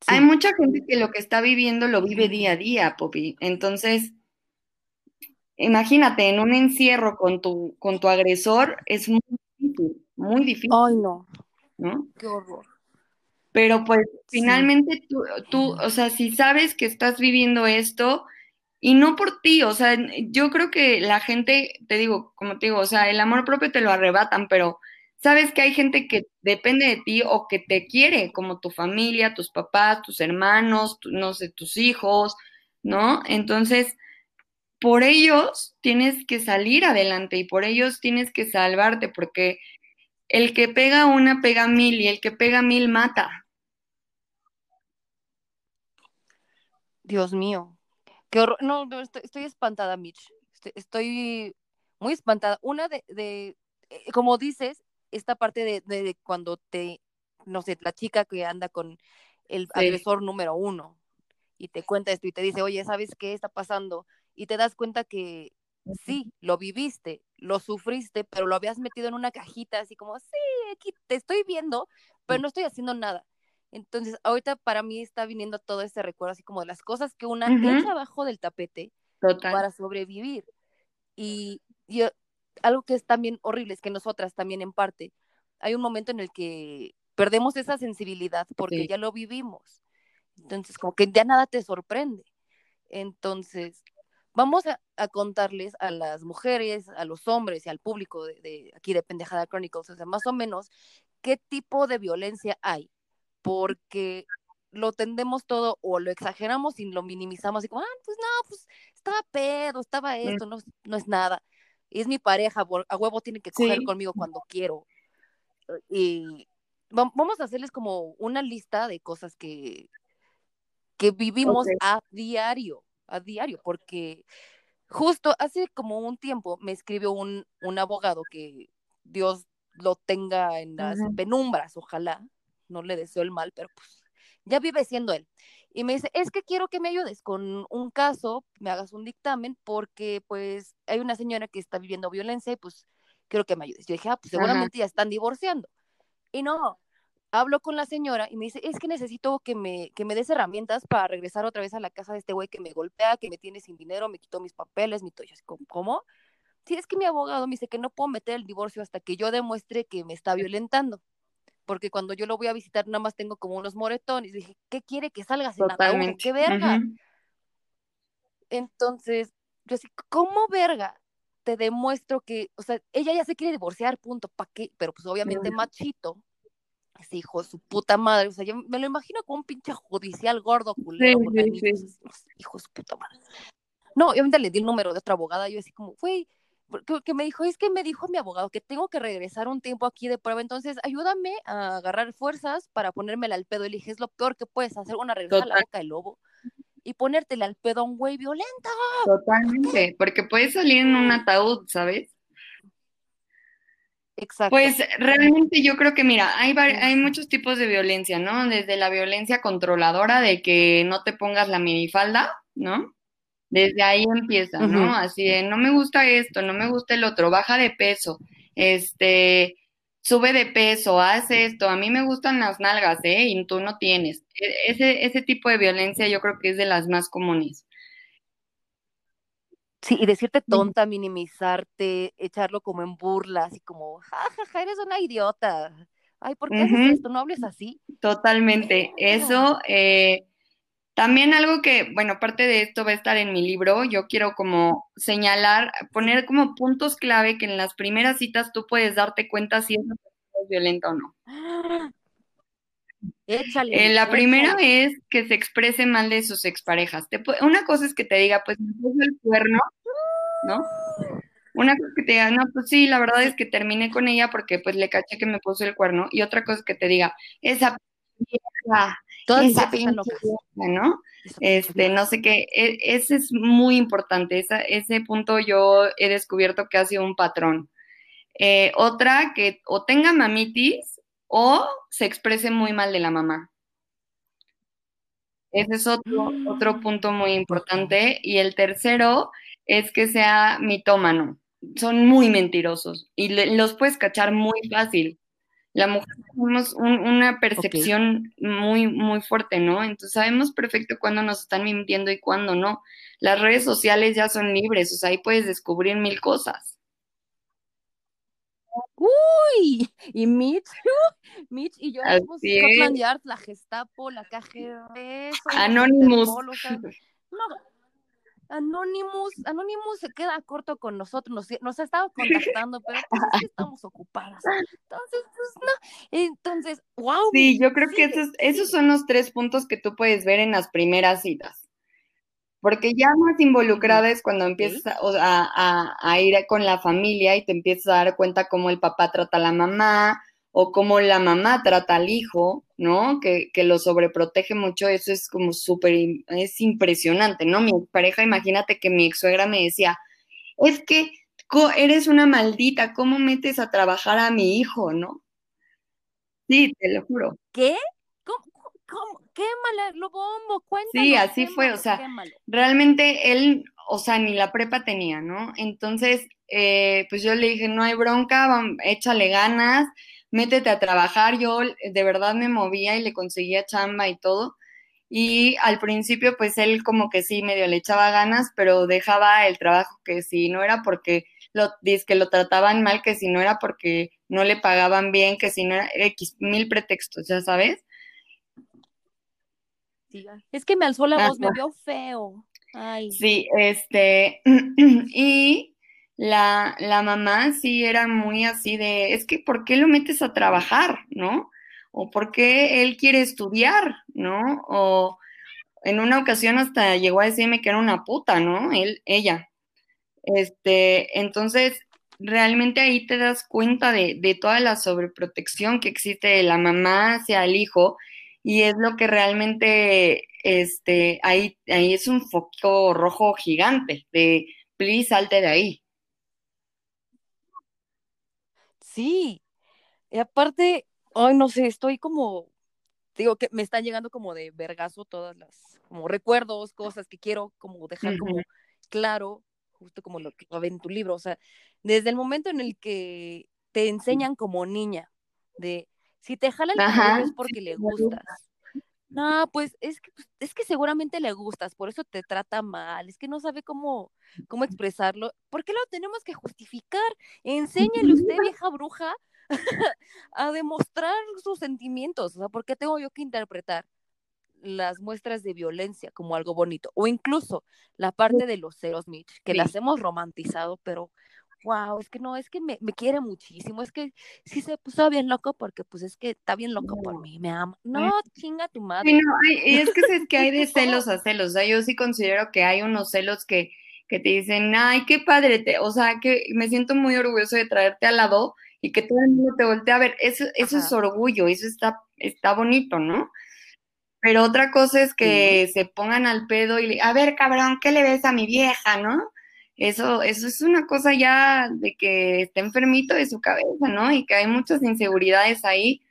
Sí. Hay mucha gente que lo que está viviendo lo vive día a día, Poppy. Entonces, imagínate, en un encierro con tu, con tu agresor es muy difícil, muy difícil. Ay, no. ¿no? Qué horror. Pero pues finalmente sí. tú, tú, o sea, si sabes que estás viviendo esto y no por ti, o sea, yo creo que la gente, te digo, como te digo, o sea, el amor propio te lo arrebatan, pero sabes que hay gente que depende de ti o que te quiere, como tu familia, tus papás, tus hermanos, no sé, tus hijos, ¿no? Entonces, por ellos tienes que salir adelante y por ellos tienes que salvarte, porque el que pega una pega mil y el que pega mil mata. Dios mío, qué horror. No, no estoy, espantada, Mitch. Estoy, muy espantada. Una de, de eh, como dices, esta parte de, de, de, cuando te, no sé, la chica que anda con el sí. agresor número uno y te cuenta esto y te dice, oye, ¿sabes qué está pasando? Y te das cuenta que sí, lo viviste, lo sufriste, pero lo habías metido en una cajita, así como, sí, aquí te estoy viendo, pero no estoy haciendo nada. Entonces, ahorita para mí está viniendo todo ese recuerdo, así como de las cosas que una uh -huh. echa abajo del tapete Total. para sobrevivir. Y, y, algo que es también horrible es que nosotras también en parte, hay un momento en el que perdemos esa sensibilidad porque sí. ya lo vivimos. Entonces, como que ya nada te sorprende. Entonces, vamos a, a, contarles a las mujeres, a los hombres y al público de, de, aquí de Pendejada Chronicles, o sea, más o menos, qué tipo de violencia hay, porque lo tendemos todo o lo exageramos y lo minimizamos y como, ah, pues no, pues estaba pedo, estaba esto, no, no es nada, es mi pareja, a huevo tiene que coger sí. conmigo cuando quiero. Y vamos a hacerles como una lista de cosas que, que vivimos okay. a diario a diario, porque justo hace como un tiempo me escribió un, un abogado que Dios lo tenga en las uh -huh. penumbras, ojalá, no le deseo el mal, pero pues ya vive siendo él. Y me dice, es que quiero que me ayudes con un caso, me hagas un dictamen, porque pues hay una señora que está viviendo violencia y pues quiero que me ayudes. Yo dije, ah, pues seguramente ya están divorciando. Y no, hablo con la señora y me dice, es que necesito que me, que me des herramientas para regresar otra vez a la casa de este güey que me golpea, que me tiene sin dinero, me quitó mis papeles, mi toyo. ¿Cómo? Sí, es que mi abogado me dice que no puedo meter el divorcio hasta que yo demuestre que me está violentando. Porque cuando yo lo voy a visitar nada más tengo como unos moretones. Dije, ¿qué quiere que salgas en ataúd? ¿Qué verga? Entonces, yo así, ¿cómo verga? Te demuestro que, o sea, ella ya se quiere divorciar, punto, ¿para qué? Pero pues obviamente machito, ese hijo de su puta madre, o sea, yo me lo imagino como un pinche judicial gordo, culero, con hijo de su puta madre. No, obviamente le di el número de otra abogada, yo así como, güey, que, me dijo, es que me dijo mi abogado que tengo que regresar un tiempo aquí de prueba, entonces ayúdame a agarrar fuerzas para ponérmela al pedo. Y le dije, es lo peor que puedes hacer, una regresar a la boca del lobo y ponértela al pedo a un güey violento. Totalmente, porque puede salir en un ataúd, ¿sabes? Exacto. Pues realmente yo creo que, mira, hay, hay muchos tipos de violencia, ¿no? Desde la violencia controladora de que no te pongas la minifalda, ¿no? Desde ahí empieza, ¿no? Así de, no me gusta esto, no me gusta el otro, baja de peso, este, sube de peso, haz esto, a mí me gustan las nalgas, ¿eh? Y tú no tienes. E, ese, ese tipo de violencia yo creo que es de las más comunes. Sí, y decirte tonta, minimizarte, echarlo como en burla, así como, jajaja, eres una idiota. Ay, ¿por qué haces esto? ¿No hables así? Totalmente. Eso, eh, también algo que, bueno, parte de esto va a estar en mi libro, yo quiero como señalar, poner como puntos clave que en las primeras citas tú puedes darte cuenta si esa persona es violenta o no. Échale, eh, la primera es que se exprese mal de sus exparejas. una cosa es que te diga, pues me puso el cuerno, ¿no? Una cosa es que te diga, no, pues sí, la verdad es que terminé con ella porque pues le caché que me puso el cuerno. Y otra cosa es que te diga, esa vieja esa ¿no? Este, no sé qué, e, ese es muy importante, ese punto yo he descubierto que ha sido un patrón. Eh, otra, que o tenga mamitis o se exprese muy mal de la mamá. Ese es otro, otro mm, punto muy importante. Y el tercero es que sea mitómano. Son muy mentirosos y los puedes cachar muy fácil la mujer tenemos una percepción muy, muy fuerte, ¿no? Entonces sabemos perfecto cuándo nos están mintiendo y cuándo no. Las redes sociales ya son libres, o sea, ahí puedes descubrir mil cosas. Uy, y Mitch, Mitch y yo somos Scotland Yard, la Gestapo, la KGB, Anonymous. no, Anonymous, Anonymous se queda corto con nosotros, nos, nos ha estado contactando, pero pues estamos ocupadas. Entonces, pues no. Entonces, wow. Sí, yo creo que esos, esos son los tres puntos que tú puedes ver en las primeras citas. Porque ya más involucrada es cuando empiezas a, a, ir con la familia y te empiezas a dar cuenta cómo el papá trata a la mamá, o cómo la mamá trata al hijo, ¿no? Que, lo sobreprotege mucho, eso es como súper, es impresionante, ¿no? Mi pareja, imagínate que mi ex suegra me decía, es que eres una maldita, ¿cómo metes a trabajar a mi hijo, no? Sí, te lo juro. ¿Qué? ¿Cómo? cómo? qué mala, lo bombo, cuéntanos. Sí, así fue, o sea, realmente él, o sea, ni la prepa tenía, ¿no? Entonces, eh, pues yo le dije, no hay bronca, échale ganas, métete a trabajar. Yo de verdad me movía y le conseguía chamba y todo. Y al principio, pues él como que sí, medio le echaba ganas, pero dejaba el trabajo que si no era porque lo, que lo trataban mal, que si no era porque no le pagaban bien, que si no era X mil pretextos, ya sabes. es que me alzó la voz, me vio feo. Ay. Sí, este, y la, la mamá sí era muy así de, es que ¿por qué lo metes a trabajar, no? O ¿por qué él quiere estudiar, no? O en una ocasión hasta llegó a decirme que era una puta, ¿no? Él, ella. Este, entonces, realmente ahí te das cuenta de, de toda la sobreprotección que existe de la mamá hacia el hijo y es lo que realmente, este, ahí, ahí es un foco rojo gigante de, please, salte de ahí. Sí, y aparte, ay, no sé, estoy como, digo que me están llegando como de vergazo todas las, como recuerdos, cosas que quiero como dejar como claro, justo como lo que va en tu libro, o sea, desde el momento en el que te enseñan como niña, de si te jala el cabello es porque le gustas, no, pues es que, pues, es que seguramente le gustas, por eso te trata mal, es que no sabe cómo, cómo expresarlo. ¿Por qué lo tenemos que justificar? Enséñale usted, vieja bruja, a demostrar sus sentimientos. O sea, ¿por qué tengo yo que interpretar las muestras de violencia como algo bonito? O incluso la parte de los celos, Mitch, que las hemos romantizado, pero wow, es que no, es que me, me, quiere muchísimo, es que sí se puso bien loco porque pues es que está bien loco por mí, me ama. No, chinga tu madre. Sí, no, hay, es que es que hay de celos a celos, o sea, yo sí considero que hay unos celos que, que te dicen, ay, qué padre, te, o sea, que me siento muy orgulloso de traerte al lado y que todo el mundo te voltee a ver, eso, eso es orgullo, eso está, está bonito, ¿no? Pero otra cosa es que se pongan al pedo y a ver, cabrón, ¿qué le ves a mi vieja, no? Eso, eso es una cosa ya de que está enfermito de su cabeza, ¿no? Y que hay muchas inseguridades ahí.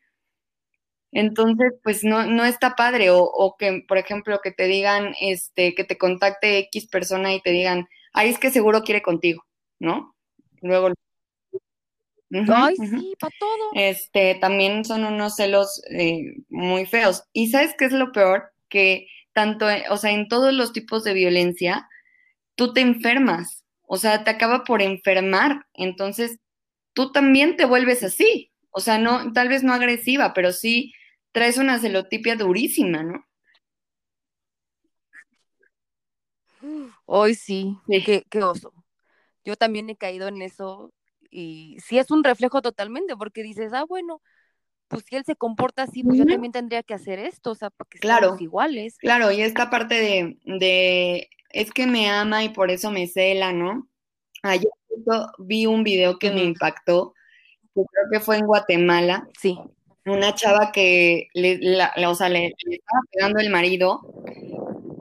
Entonces, pues no, no está padre. O, o, que, por ejemplo, que te digan, este, que te contacte X persona y te digan, ay, es que seguro quiere contigo, ¿no? Luego. ay, sí, para todo. Este, también son unos celos eh, muy feos. Y ¿sabes qué es lo peor? Que tanto, o sea, en todos los tipos de violencia, tú te enfermas, o sea, te acaba por enfermar, entonces tú también te vuelves así, o sea, no, tal vez no agresiva, pero sí traes una celotipia durísima, ¿no? Hoy sí, Qué, qué oso. Yo también he caído en eso y sí es un reflejo totalmente, porque dices, ah, bueno, pues si él se comporta así, pues yo también tendría que hacer esto, o sea, para que claro, iguales. Claro, y esta parte de, de es que me ama y por eso me cela, ¿no? Ayer vi un video que me impactó, que creo que fue en Guatemala. Sí. Una chava que le, la, o sea, le, estaba pegando el marido,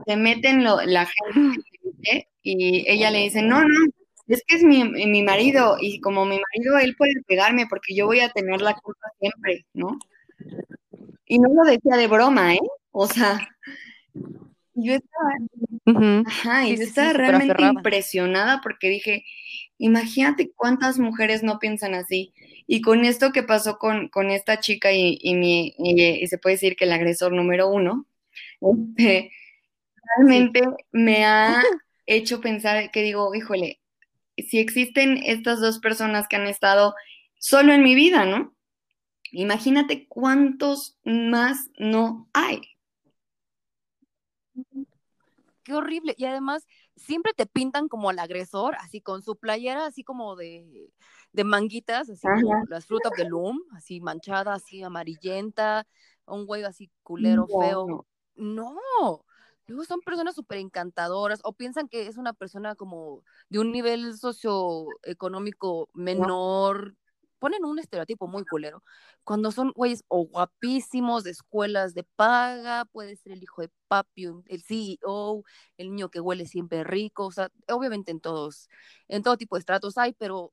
se mete en lo, la gente y ella le dice, no, no, es que es mi, mi marido y como mi marido, él puede pegarme porque yo voy a tener la culpa siempre, ¿no? Y no lo decía de broma, ¿eh? O sea, yo estaba, ajá, y yo estaba realmente impresionada porque dije, imagínate cuántas mujeres no piensan así. Y con esto que pasó con, con esta chica y, y, mi, y, se puede decir que el agresor número uno, este, realmente me ha hecho pensar que digo, híjole, si existen estas dos personas que han estado solo en mi vida, ¿no? Imagínate cuántos más no hay qué horrible. Y además, siempre te pintan como al agresor, así con su playera, así como de, de manguitas, así como las Fruit of the Loom, así manchada, así amarillenta, un güey así culero, feo. No, luego son personas súper encantadoras o piensan que es una persona como de un nivel socioeconómico menor, ponen un estereotipo muy culero. Cuando son güeyes o guapísimos, de escuelas de paga, puede ser el hijo de papi, el CEO, el niño que huele siempre rico, o sea, obviamente en todos, en todo tipo de estratos hay, pero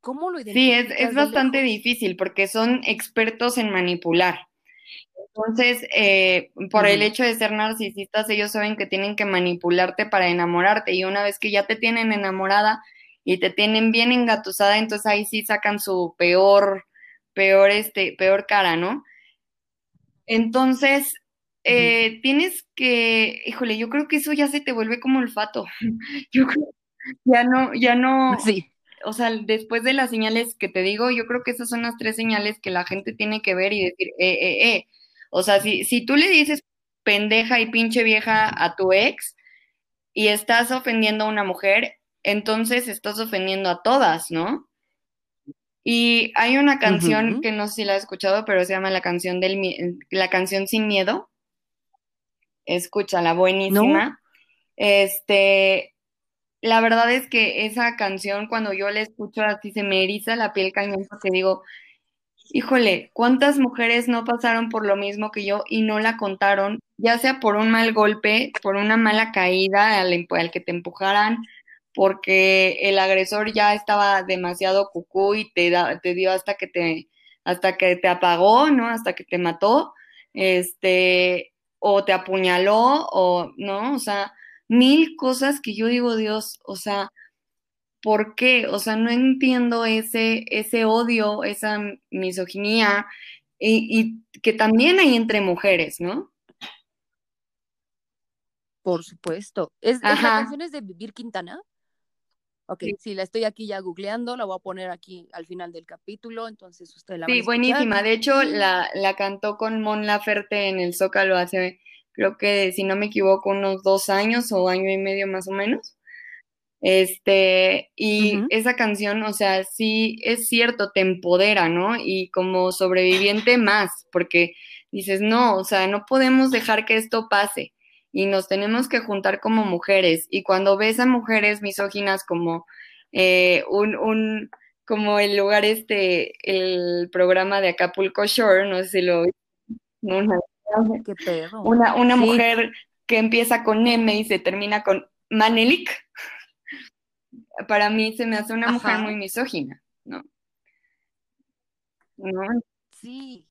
¿cómo lo identificas? Sí, es, bastante difícil porque son expertos en manipular. Entonces, eh, por el hecho de ser narcisistas, ellos saben que tienen que manipularte para enamorarte y una vez que ya te tienen enamorada, y te tienen bien engatusada, entonces ahí sí sacan su peor, peor, este, peor cara, ¿no? Entonces, eh, tienes que, híjole, yo creo que eso ya se te vuelve como olfato. Yo creo, ya no, ya no, sí. o sea, después de las señales que te digo, yo creo que esas son las tres señales que la gente tiene que ver y decir, eh, eh, eh. O sea, si, si tú le dices pendeja y pinche vieja a tu ex y estás ofendiendo a una mujer, entonces estás ofendiendo a todas, ¿no? Y hay una canción que no sé si la has escuchado, pero se llama la canción del la canción sin miedo. Escúchala, buenísima. Este, la verdad es que esa canción cuando yo la escucho así se me eriza la piel cañón porque digo, híjole, ¿cuántas mujeres no pasaron por lo mismo que yo y no la contaron? Ya sea por un mal golpe, por una mala caída al, al que te empujaran, porque el agresor ya estaba demasiado cucú y te, te dio hasta que te, hasta que te apagó, ¿no? Hasta que te mató, este, o te apuñaló, o, ¿no? O sea, mil cosas que yo digo, Dios, o sea, ¿por qué? O sea, no entiendo ese, ese odio, esa misoginia, y, y que también hay entre mujeres, ¿no? Por supuesto. ¿Es, ¿es la canción es de Vivir Quintana? Ok, sí. la estoy aquí ya googleando, la voy a poner aquí al final del capítulo, entonces usted la Sí, buenísima. De hecho, la, la cantó con Mon Laferte en el Zócalo hace, creo que, si no me equivoco, unos dos años o año y medio más o menos. Este, y esa canción, o sea, sí es cierto, te empodera, ¿no? Y como sobreviviente más, porque dices, no, o sea, no podemos dejar que esto pase y nos tenemos que juntar como mujeres. Y cuando ves a mujeres misóginas como eh, un, un, como el lugar este, el programa de Acapulco Shore, no sé si lo una, una, una mujer que empieza con M y se termina con Manelik para mí se me hace una mujer muy misógina, ¿no? Sí,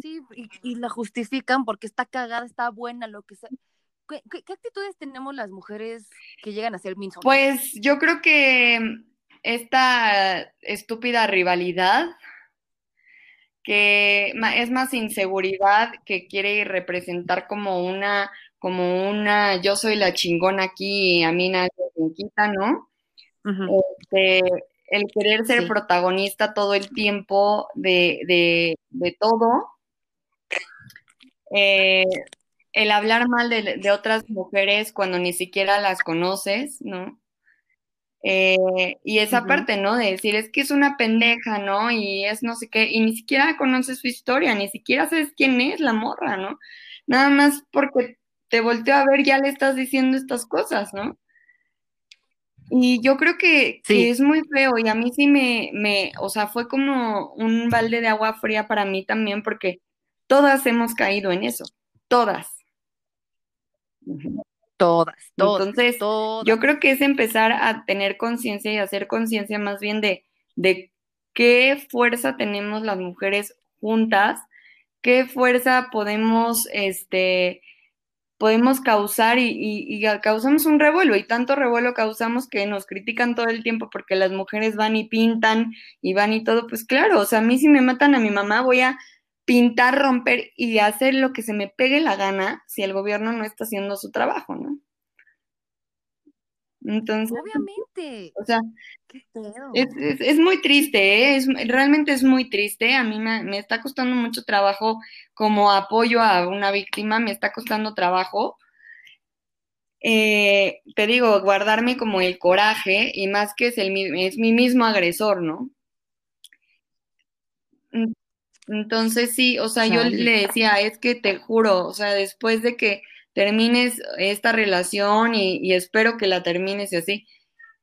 sí, y, la justifican porque está cagada, está buena, lo que sea. ¿Qué, actitudes tenemos las mujeres que llegan a ser misóginas? Pues yo creo que esta estúpida rivalidad que es más inseguridad que quiere representar como una como una yo soy la chingona aquí y a mí nadie me quita, ¿no? este, el querer ser protagonista todo el tiempo de, todo, eh, el hablar mal de, otras mujeres cuando ni siquiera las conoces, ¿no? Eh, y esa parte, ¿no? De decir, es que es una pendeja, ¿no? Y es no sé qué, y ni siquiera conoces su historia, ni siquiera sabes quién es la morra, ¿no? Nada más porque te volteó a ver, ya le estás diciendo estas cosas, ¿no? Y yo creo que, es muy feo y a mí sí me, me, o sea, fue como un balde de agua fría para mí también porque todas hemos caído en eso, todas. Todas, todas. Entonces, yo creo que es empezar a tener conciencia y hacer conciencia más bien de, de qué fuerza tenemos las mujeres juntas, qué fuerza podemos, este, podemos causar y, causamos un revuelo y tanto revuelo causamos que nos critican todo el tiempo porque las mujeres van y pintan y van y todo, pues claro, o sea, a mí si me matan a mi mamá voy a pintar, romper y hacer lo que se me pegue la gana si el gobierno no está haciendo su trabajo, ¿no? Entonces, obviamente. O sea, es, muy triste, ¿eh? es, realmente es muy triste. A mí me, está costando mucho trabajo como apoyo a una víctima, me está costando trabajo. Eh, te digo, guardarme como el coraje y más que es, el, es mi mismo agresor, ¿no? Entonces sí, o sea, yo le decía, es que te juro, o sea, después de que termines esta relación y, espero que la termines y así,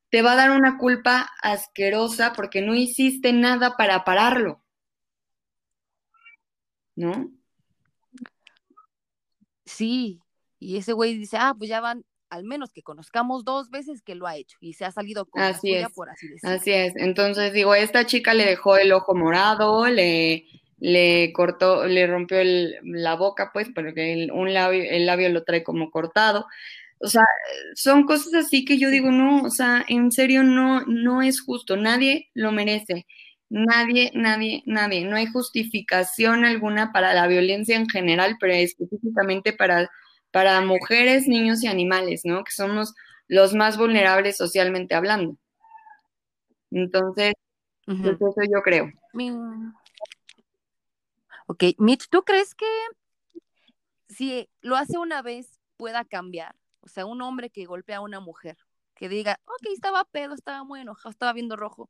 te va a dar una culpa asquerosa porque no hiciste nada para pararlo. ¿No? Sí, y ese güey dice, ah, pues ya van, al menos que conozcamos dos veces que lo ha hecho y se ha salido con así la es, por así decirlo. Así es, entonces digo, esta chica le dejó el ojo morado, le, le cortó, le rompió la boca, pues, porque un labio, el labio lo trae como cortado. O sea, son cosas así que yo digo, no, o sea, en serio no, no es justo, nadie lo merece. Nadie, nadie, nadie. No hay justificación alguna para la violencia en general, pero específicamente para, para mujeres, niños y animales, ¿no? Que somos los más vulnerables socialmente hablando. Entonces, pues eso yo creo. Ok, Mitch, ¿tú crees que si lo hace una vez pueda cambiar? O sea, un hombre que golpea a una mujer, que diga, ok, estaba pedo, estaba muy enojado, estaba viendo rojo.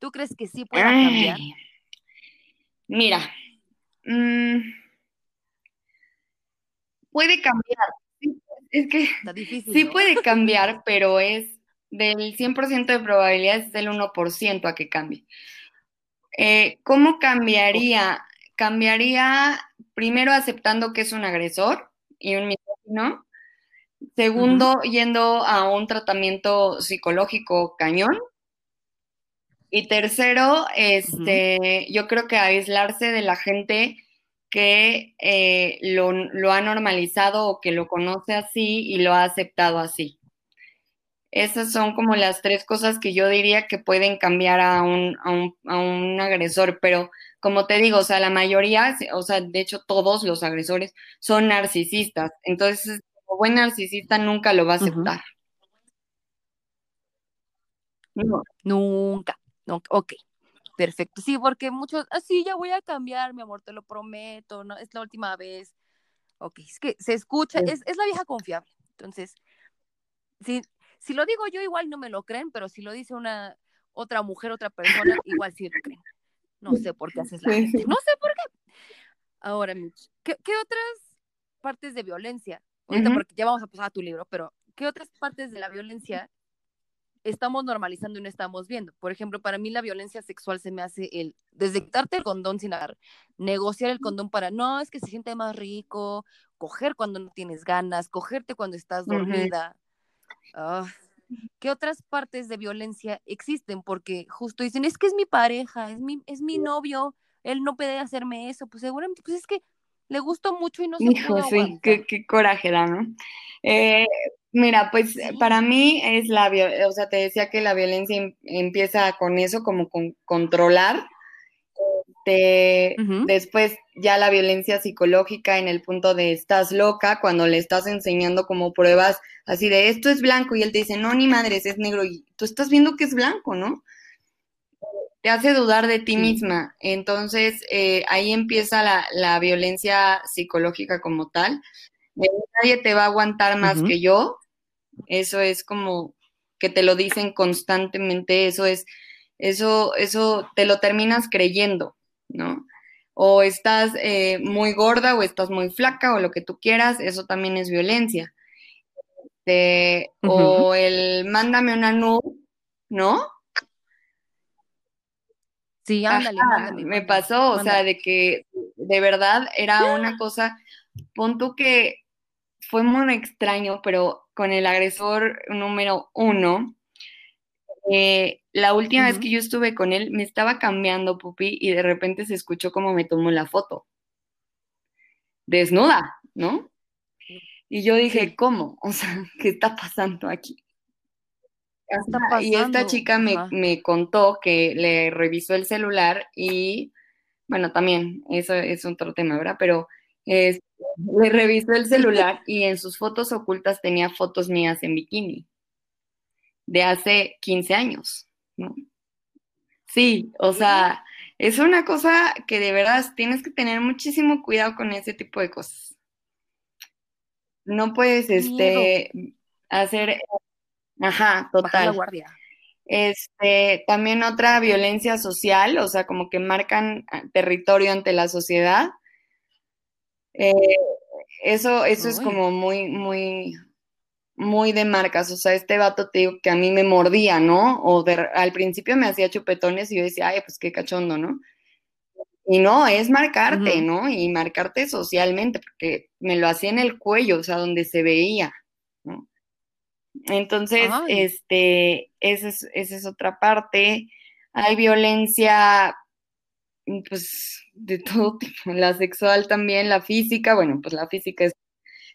¿Tú crees que sí pueda cambiar? Mira, mm, puede cambiar. Es que sí puede cambiar, pero es del 100% de probabilidades es del 1% a que cambie. Eh, ¿Cómo cambiaría? Cambiaría primero aceptando que es un agresor y un misógino. Segundo, yendo a un tratamiento psicológico cañón. Y tercero, este, yo creo que aislarse de la gente que eh, lo, lo, ha normalizado o que lo conoce así y lo ha aceptado así. Esas son como las tres cosas que yo diría que pueden cambiar a un, a un, a un agresor, pero como te digo, o sea, la mayoría, o sea, de hecho todos los agresores son narcisistas. Entonces, como buen narcisista nunca lo va a aceptar. No. Nunca, nunca, ok. Perfecto, sí, porque muchos, así ya voy a cambiar, mi amor, te lo prometo, no, es la última vez. Ok, es que se escucha, es, es la vieja confiable. Entonces, si, si lo digo yo, igual no me lo creen, pero si lo dice una otra mujer, otra persona, igual sí lo creen. No sé por qué haces la gente, no sé por qué. Ahora, Mitch, ¿qué, qué otras partes de violencia? Ahorita, porque ya vamos a pasar a tu libro, pero ¿qué otras partes de la violencia estamos normalizando y no estamos viendo. Por ejemplo, para mí la violencia sexual se me hace el desdictarte el condón sin dar, negociar el condón para, no, es que se siente más rico, coger cuando no tienes ganas, cogerte cuando estás dormida. Ah, ¿Qué otras partes de violencia existen? Porque justo dicen, es que es mi pareja, es mi, es mi novio, él no puede hacerme eso. Pues seguramente, pues es que le gustó mucho y no se Hijo, sí, qué, qué, coraje da, ¿no? Eh, Mira, pues para mí es la, o sea, te decía que la violencia em, empieza con eso, como con controlar. Este, después ya la violencia psicológica en el punto de estás loca, cuando le estás enseñando como pruebas así de esto es blanco y él te dice, no, ni madres, es negro y tú estás viendo que es blanco, ¿no? Te hace dudar de ti misma. Entonces eh, ahí empieza la, la, violencia psicológica como tal. Nadie te va a aguantar más que yo, eso es como que te lo dicen constantemente, eso es, eso, eso te lo terminas creyendo, ¿no? O estás eh, muy gorda o estás muy flaca o lo que tú quieras, eso también es violencia. O el mándame una nube, ¿no? Sí, ándale, Me pasó, o sea, de que de verdad era una cosa, pon tú que fue muy extraño, pero con el agresor número uno, eh, la última vez que yo estuve con él, me estaba cambiando, Pupi, y de repente se escuchó como me tomó la foto. Desnuda, ¿no? Y yo dije, ¿cómo? O sea, ¿qué está pasando aquí? Y esta chica me, me, contó que le revisó el celular y, bueno, también, eso es otro tema, ¿verdad? Pero le revisó el celular y en sus fotos ocultas tenía fotos mías en bikini de hace 15 años, ¿no? Sí, o sea, es una cosa que de verdad tienes que tener muchísimo cuidado con ese tipo de cosas. No puedes, este, hacer, ajá, total. guardia. Este, también otra violencia social, o sea, como que marcan ah, territorio ante la sociedad eh, eso eso es como muy, muy, muy de marcas. O sea, este vato te digo que a mí me mordía, ¿no? O al principio me hacía chupetones y yo decía, ay, pues qué cachondo, ¿no? Y no, es marcarte, ¿no? Y marcarte socialmente, porque me lo hacía en el cuello, o sea, donde se veía, ¿no? Entonces, este, esa es, esa es otra parte. Hay violencia pues de todo tipo, la sexual también, la física, bueno, pues la física es,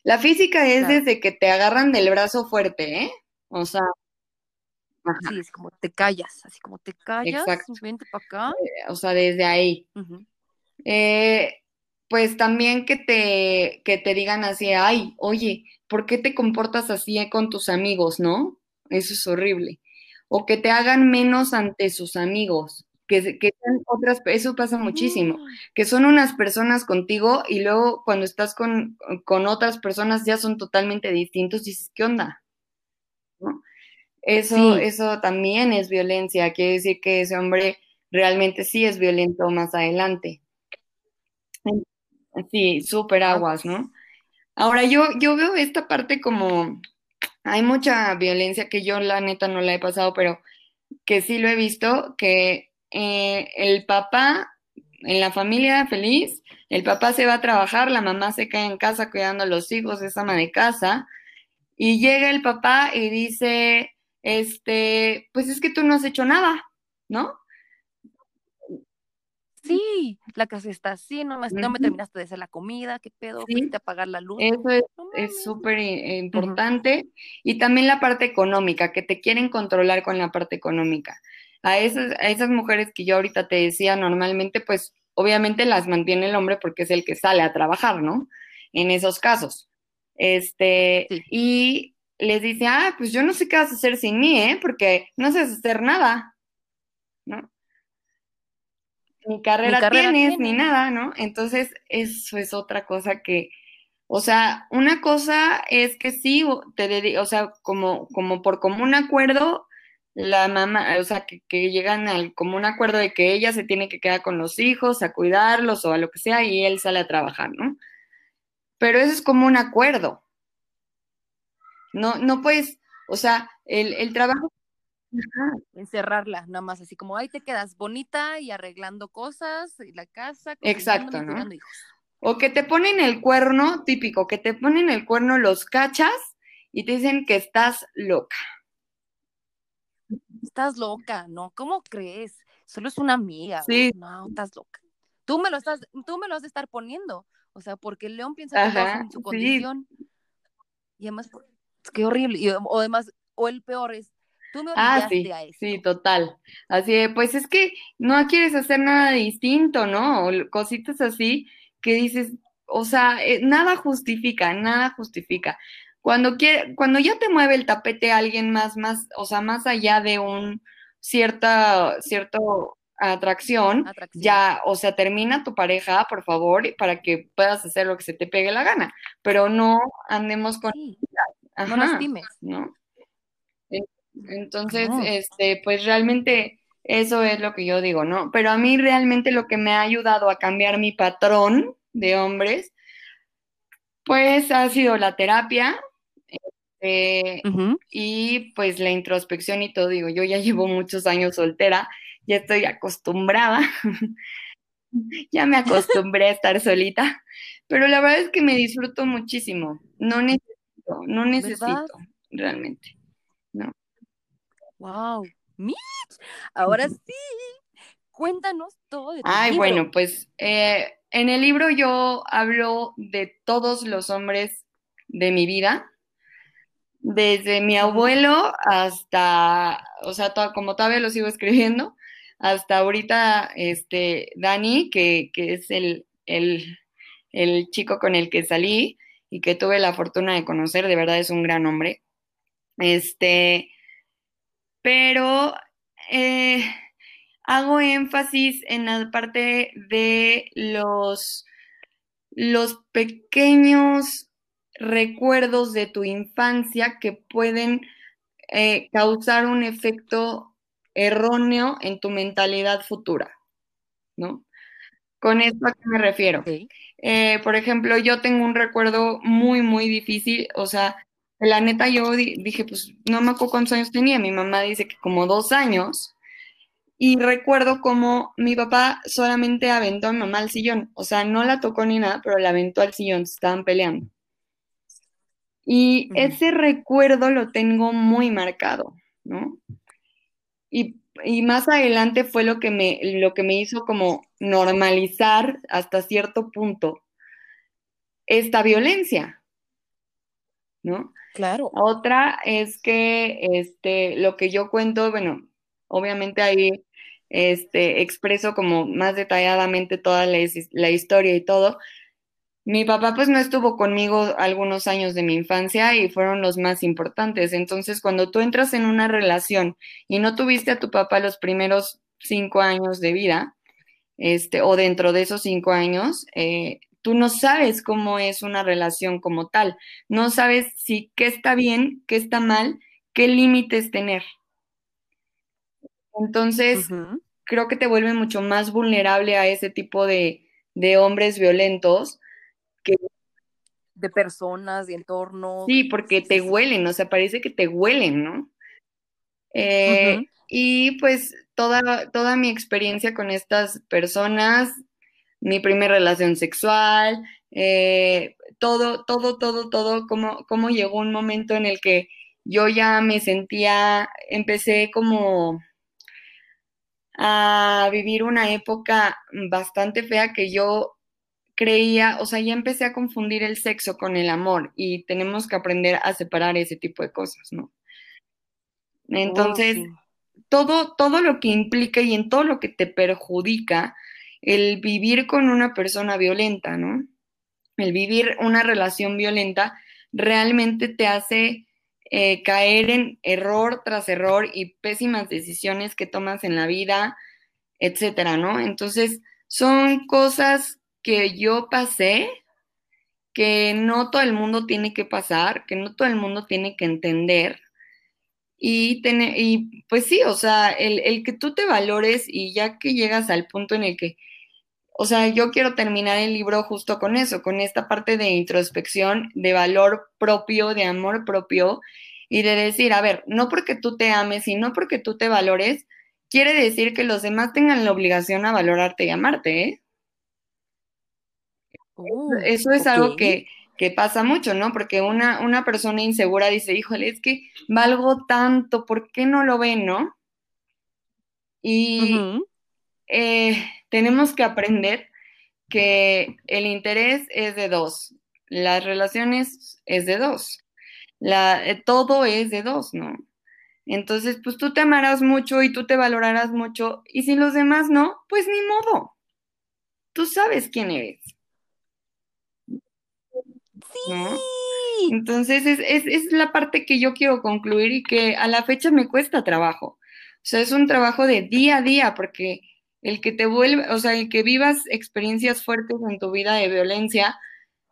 la física es desde que te agarran del brazo fuerte, ¿eh? O sea, Sí, es como te callas, así como te callas, Exacto. vente para acá. Eh, o sea, desde ahí. eh, pues también que te, que te digan así, ay, oye, ¿por qué te comportas así con tus amigos, no? Eso es horrible. O que te hagan menos ante sus amigos que, son otras, eso pasa muchísimo, mm. que son unas personas contigo y luego cuando estás con, otras personas ya son totalmente distintos y dices, ¿qué onda? Eso, eso también es violencia, quiere decir que ese hombre realmente sí es violento más adelante. Sí, súper ah, aguas, ¿no? Ahora yo, yo veo esta parte como, hay mucha violencia que yo la neta no la he pasado, pero que sí lo he visto, que eh, el papá, en la familia feliz, el papá se va a trabajar, la mamá se queda en casa cuidando a los hijos, es ama de casa, y llega el papá y dice, este, pues es que tú no has hecho nada, ¿no? Sí, la casa está así, no me, no me terminaste de hacer la comida, qué pedo, sí. fuiste a apagar la luz. Eso es súper importante. Y también la parte económica, que te quieren controlar con la parte económica a esas, a esas mujeres que yo ahorita te decía, normalmente, pues obviamente las mantiene el hombre porque es el que sale a trabajar, ¿no? En esos casos. Este, y les dice, ah, pues yo no sé qué vas a hacer sin mí, ¿eh? Porque no sabes hacer nada, ¿no? Ni carrera, tienes, ni nada, ¿no? Entonces, eso es otra cosa que, o sea, una cosa es que sí, te o sea, como, como por común acuerdo, la mamá, o sea, que, que, llegan al común acuerdo de que ella se tiene que quedar con los hijos, a cuidarlos o a lo que sea, y él sale a trabajar, ¿no? Pero eso es como un acuerdo. No, no puedes, o sea, el, el trabajo encerrarla, nada más así como ahí te quedas bonita y arreglando cosas, y la casa, exacto, ¿no? O que te ponen el cuerno, típico, que te ponen el cuerno, los cachas y te dicen que estás loca. Estás loca, ¿no? ¿Cómo crees? Solo es una amiga. Sí. No, estás loca. Tú me lo estás, tú me lo has de estar poniendo. O sea, porque el león piensa que en su condición. Y además, qué horrible. Y, o además, o el peor es, Tú me ah, sí, a eso. sí, total. Así de, pues es que no quieres hacer nada distinto, ¿no? O cositas así que dices, o sea, eh, nada justifica, nada justifica. Cuando quiere, cuando ya te mueve el tapete a alguien más, más, o sea, más allá de un cierta, cierto atracción, ya, o sea, termina tu pareja, por favor, para que puedas hacer lo que se te pegue la gana, pero no andemos con... no lastimes. ¿no? Entonces, este, pues realmente eso es lo que yo digo, ¿no? Pero a mí realmente lo que me ha ayudado a cambiar mi patrón de hombres, pues ha sido la terapia este, y pues la introspección y todo. Digo, yo ya llevo muchos años soltera, ya estoy acostumbrada, ya me acostumbré a estar solita, pero la verdad es que me disfruto muchísimo. No necesito, no necesito realmente, ¿no? Wow, Mitch, ahora sí, cuéntanos todo de tu Ay, bueno, pues eh, en el libro yo hablo de todos los hombres de mi vida, desde mi abuelo hasta, o sea, como todavía lo sigo escribiendo, hasta ahorita, este, Dani, que, que es el, el, el, chico con el que salí y que tuve la fortuna de conocer, de verdad es un gran hombre. Este, pero eh, hago énfasis en la parte de los, los pequeños recuerdos de tu infancia que pueden eh, causar un efecto erróneo en tu mentalidad futura, ¿no? ¿Con esto a qué me refiero? Eh, por ejemplo, yo tengo un recuerdo muy, muy difícil, o sea, la neta yo dije, pues no me acuerdo cuántos años tenía, mi mamá dice que como dos años, y recuerdo como mi papá solamente aventó a mi mamá al sillón, o sea, no la tocó ni nada, pero la aventó al sillón, se estaban peleando. Y ese recuerdo lo tengo muy marcado, ¿no? Y, y, más adelante fue lo que, me, lo que me hizo como normalizar hasta cierto punto esta violencia, ¿no? Claro. Otra es que este, lo que yo cuento, bueno, obviamente ahí este, expreso como más detalladamente toda la, la historia y todo. Mi papá pues no estuvo conmigo algunos años de mi infancia y fueron los más importantes. Entonces, cuando tú entras en una relación y no tuviste a tu papá los primeros cinco años de vida, este, o dentro de esos cinco años, eh, tú no sabes cómo es una relación como tal, no sabes si qué está bien, qué está mal, qué límites tener. Entonces, creo que te vuelve mucho más vulnerable a ese tipo de, hombres violentos que... De personas, de entornos. Sí, porque te huelen, o sea, parece que te huelen, ¿no? Eh, y pues toda, toda mi experiencia con estas personas mi primera relación sexual, eh, todo, todo, todo, todo, cómo, cómo llegó un momento en el que yo ya me sentía, empecé como a vivir una época bastante fea que yo creía, o sea, ya empecé a confundir el sexo con el amor y tenemos que aprender a separar ese tipo de cosas, ¿no? Entonces, todo, todo lo que implica y en todo lo que te perjudica, el vivir con una persona violenta, ¿no? El vivir una relación violenta realmente te hace eh, caer en error tras error y pésimas decisiones que tomas en la vida, etcétera, ¿no? Entonces, son cosas que yo pasé, que no todo el mundo tiene que pasar, que no todo el mundo tiene que entender. Y, tener, y pues sí, o sea, el, el que tú te valores y ya que llegas al punto en el que o sea, yo quiero terminar el libro justo con eso, con esta parte de introspección, de valor propio, de amor propio y de decir, a ver, no porque tú te ames y no porque tú te valores, quiere decir que los demás tengan la obligación a valorarte y amarte, ¿eh? Uh, eso es algo que, que pasa mucho, ¿no? Porque una, una persona insegura dice, híjole, es que valgo tanto, ¿por qué no lo ven, no? Y eh, tenemos que aprender que el interés es de dos, las relaciones es de dos, la, eh, todo es de dos, ¿no? Entonces, pues tú te amarás mucho y tú te valorarás mucho, y si los demás no, pues ni modo, tú sabes quién eres, ¿no? Sí. Entonces, es, es, es la parte que yo quiero concluir y que a la fecha me cuesta trabajo. O sea, es un trabajo de día a día, porque el que te vuelve, o sea, el que vivas experiencias fuertes en tu vida de violencia,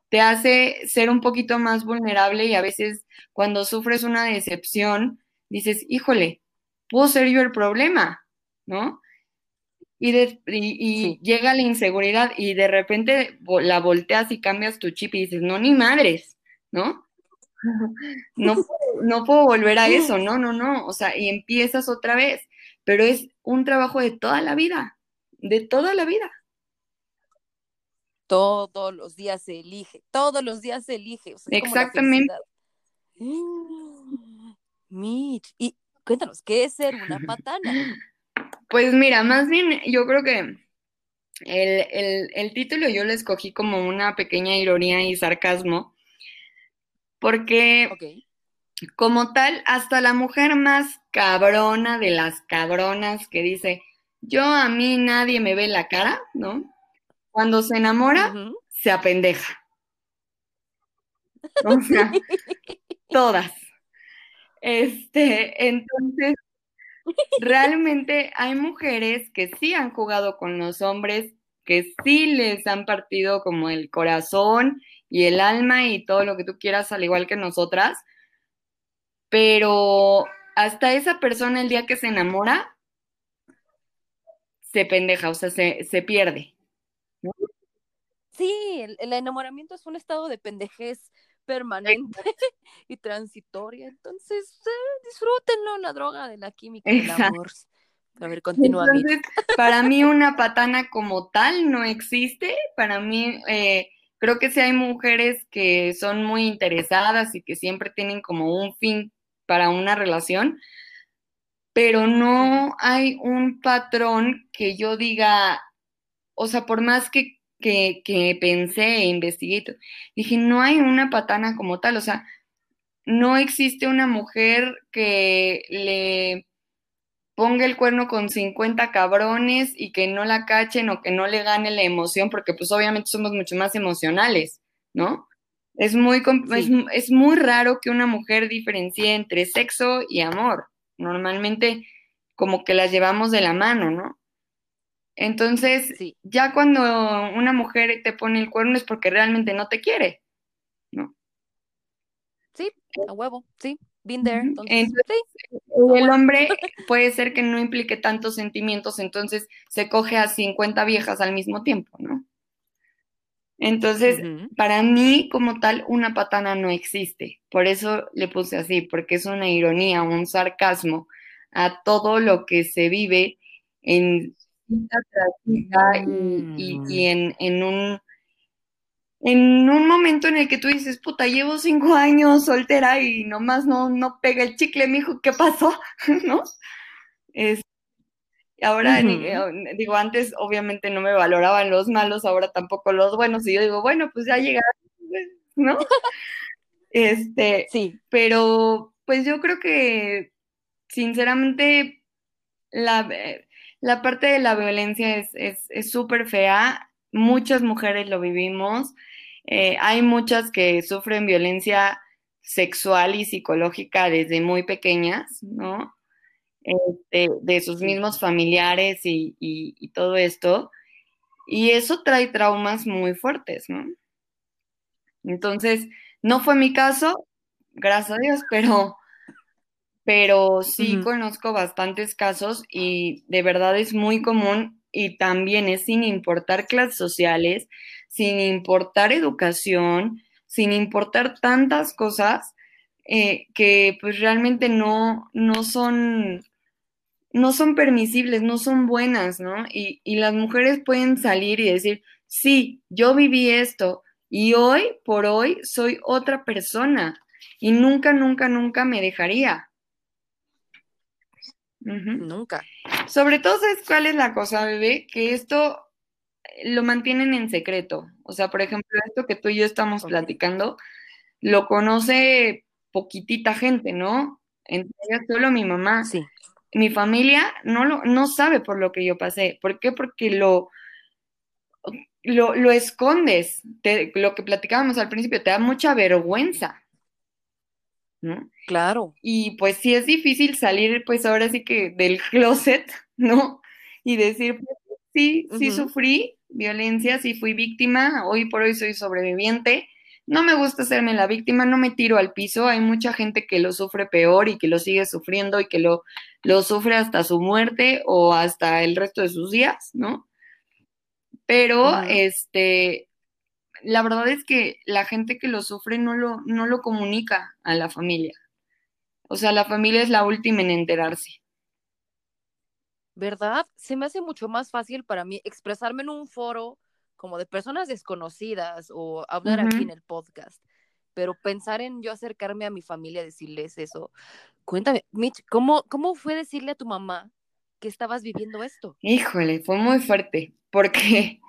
te hace ser un poquito más vulnerable y a veces cuando sufres una decepción, dices, híjole, puedo ser yo el problema, ¿no? Y, de, y, y Sí. llega la inseguridad y de repente la volteas y cambias tu chip y dices, no, ni madres, ¿no? No, puedo- no puedo volver a eso, no, no, no, o sea, y empiezas otra vez, pero es un trabajo de toda la vida, de toda la vida. Todos los días se elige, todos los días se elige. O sea, Exactamente. Mitch, y cuéntanos, ¿qué es ser una patana? Pues mira, más bien yo creo que el, el, el título yo lo escogí como una pequeña ironía y sarcasmo, porque como tal, hasta la mujer más cabrona de las cabronas que dice, yo a mí nadie me ve la cara, ¿no? Cuando se enamora, se apendeja. O sea, todas. Este, entonces, realmente hay mujeres que sí han jugado con los hombres, que sí les han partido como el corazón y el alma y todo lo que tú quieras, al igual que nosotras, pero hasta esa persona el día que se enamora, se pendeja, o sea, se, se pierde. Sí, el, el enamoramiento es un estado de pendejez permanente y transitoria. Entonces, eh, disfrútenlo, la droga de la química del amor. A ver, continúa. Entonces, para mí una patana como tal no existe. Para mí, eh, creo que sí hay mujeres que son muy interesadas y que siempre tienen como un fin para una relación, pero no hay un patrón que yo diga, o sea, por más que, que, que pensé e investigué, dije, no hay una patana como tal, o sea, no existe una mujer que le ponga el cuerno con 50 cabrones y que no la cachen o que no le gane la emoción, porque pues obviamente somos mucho más emocionales, ¿no? Es muy, es, es muy raro que una mujer diferencie entre sexo y amor. Normalmente como que las llevamos de la mano, ¿no? Entonces, Sí. ya cuando una mujer te pone el cuerno es porque realmente no te quiere, ¿no? Sí, a huevo, sí, been there. Entonces, Entonces, sí, el hombre puede ser que no implique tantos sentimientos, entonces se coge a 50 viejas al mismo tiempo, ¿no? Entonces, uh -huh. para mí como tal, una patana no existe. Por eso le puse así, porque es una ironía, un sarcasmo a todo lo que se vive en cita tras cita mm. y, y, y en, en, un en un momento en el que tú dices, puta, llevo cinco años soltera y nomás no, no pega el chicle, mijo, ¿qué pasó? ¿No? Es, ahora, uh -huh. digo, antes obviamente no me valoraban los malos, ahora tampoco los buenos, y yo digo, bueno, pues ya llegaron, ¿no? Este, sí. pero pues yo creo que, sinceramente, la, la parte de la violencia es súper es, fea, muchas mujeres lo vivimos, eh, hay muchas que sufren violencia sexual y psicológica desde muy pequeñas, ¿no? Este, de sus mismos familiares y, y, todo esto. Y eso trae traumas muy fuertes, ¿no? Entonces, no fue mi caso, gracias a Dios, pero, pero sí conozco bastantes casos y de verdad es muy común y también es sin importar clases sociales, sin importar educación, sin importar tantas cosas eh, que pues realmente no, no son no son permisibles, no son buenas, ¿no? Y, y las mujeres pueden salir y decir, sí, yo viví esto y hoy por hoy soy otra persona y nunca, nunca, nunca me dejaría. Nunca. Sobre todo, ¿sabes cuál es la cosa, bebé? Que esto lo mantienen en secreto. O sea, por ejemplo, esto que tú y yo estamos platicando, lo conoce poquitita gente, ¿no? Ellas solo mi mamá. Sí. Mi familia no, lo, no sabe por lo que yo pasé. ¿Por qué? Porque lo, lo, lo escondes. lo que platicábamos al principio, te da mucha vergüenza. ¿No? Claro. Y pues sí es difícil salir, pues ahora sí que del closet, ¿no? Y decir, pues, sí, sí sufrí violencia, sí fui víctima, hoy por hoy soy sobreviviente. No me gusta hacerme la víctima, no me tiro al piso. Hay mucha gente que lo sufre peor y que lo sigue sufriendo y que lo, lo sufre hasta su muerte o hasta el resto de sus días, ¿no? Pero, este, la verdad es que la gente que lo sufre no lo, no lo comunica a la familia. O sea, la familia es la última en enterarse. ¿Verdad? Se me hace mucho más fácil para mí expresarme en un foro como de personas desconocidas o hablar aquí en el podcast. Pero pensar en yo acercarme a mi familia, decirles eso. Cuéntame, Mitch, ¿cómo, cómo fue decirle a tu mamá que estabas viviendo esto? Híjole, fue muy fuerte, porque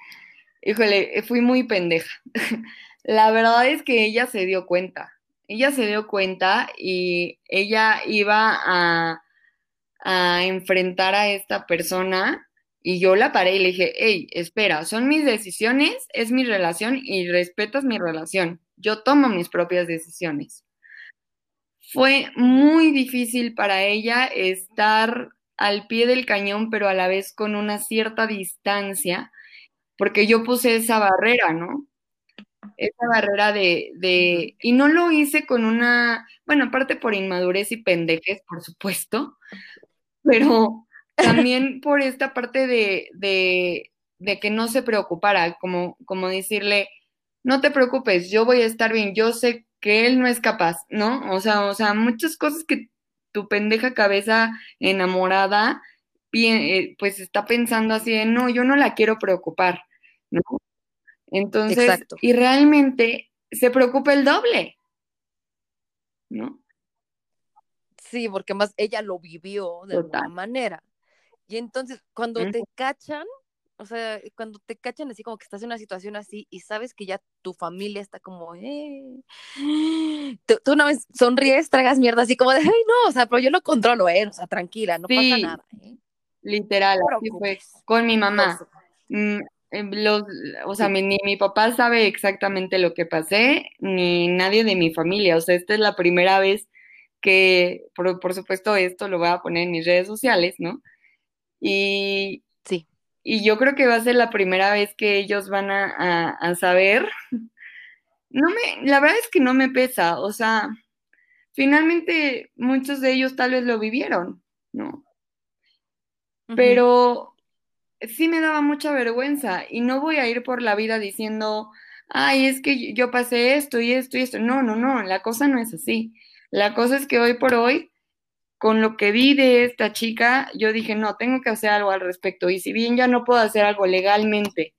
híjole, eh, fui muy pendeja. La verdad es que ella se dio cuenta. Ella se dio cuenta y ella iba a, a enfrentar a esta persona y yo la paré y le dije, hey, espera, son mis decisiones, es mi relación y respetas mi relación. Yo tomo mis propias decisiones. Fue muy difícil para ella estar al pie del cañón, pero a la vez con una cierta distancia, porque yo puse esa barrera, ¿no? Esa barrera de, de, y no lo hice con una, bueno, aparte por inmadurez y pendejes, por supuesto, pero también por esta parte de, de, de, que no se preocupara, como, como decirle, no te preocupes, yo voy a estar bien, yo sé que él no es capaz, ¿no? O sea, o sea, muchas cosas que tu pendeja cabeza enamorada eh, pues está pensando así de, no, yo no la quiero preocupar. ¿No? Entonces, y realmente se preocupa el doble, ¿no? Sí, porque más ella lo vivió de alguna manera. Y entonces, cuando te cachan, o sea, cuando te cachan así como que estás en una situación así y sabes que ya tu familia está como, eh, tú, una vez sonríes, tragas mierda así como de, ay, no, o sea, pero yo lo controlo, eh, o sea, tranquila, no pasa nada. ¿eh? Literal, así fue con mi mamá. Los, o sea, ni mi papá sabe exactamente lo que pasé, ni nadie de mi familia. O sea, esta es la primera vez que, por, supuesto, esto lo voy a poner en mis redes sociales, ¿no? Y, sí. y yo creo que va a ser la primera vez que ellos van a, a saber. No me, la verdad es que no me pesa, o sea, finalmente muchos de ellos tal vez lo vivieron, ¿no? Pero sí me daba mucha vergüenza y no voy a ir por la vida diciendo, ay, es que yo pasé esto y esto y esto. No, no, no, la cosa no es así. La cosa es que hoy por hoy, con lo que vi de esta chica, yo dije, no, tengo que hacer algo al respecto. Y si bien ya no puedo hacer algo legalmente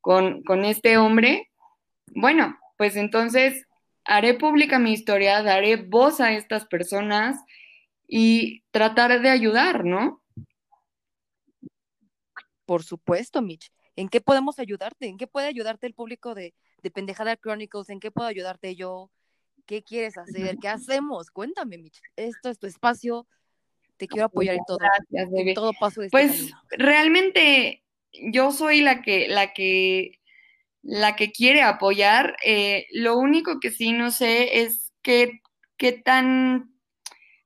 con, con este hombre, bueno, pues entonces haré pública mi historia, daré voz a estas personas y tratar de ayudar, ¿no? Por supuesto, Mitch. ¿En qué podemos ayudarte? ¿En qué puede ayudarte el público de, de Pendejada Chronicles? ¿En qué puedo ayudarte yo? ¿Qué quieres hacer? ¿Qué hacemos? Cuéntame, Mitch. Esto es tu espacio. Te quiero apoyar en todo. Gracias, en todo paso de este Pues realmente yo soy la que, la que, la que quiere apoyar. Eh, lo único que sí no sé es qué qué tan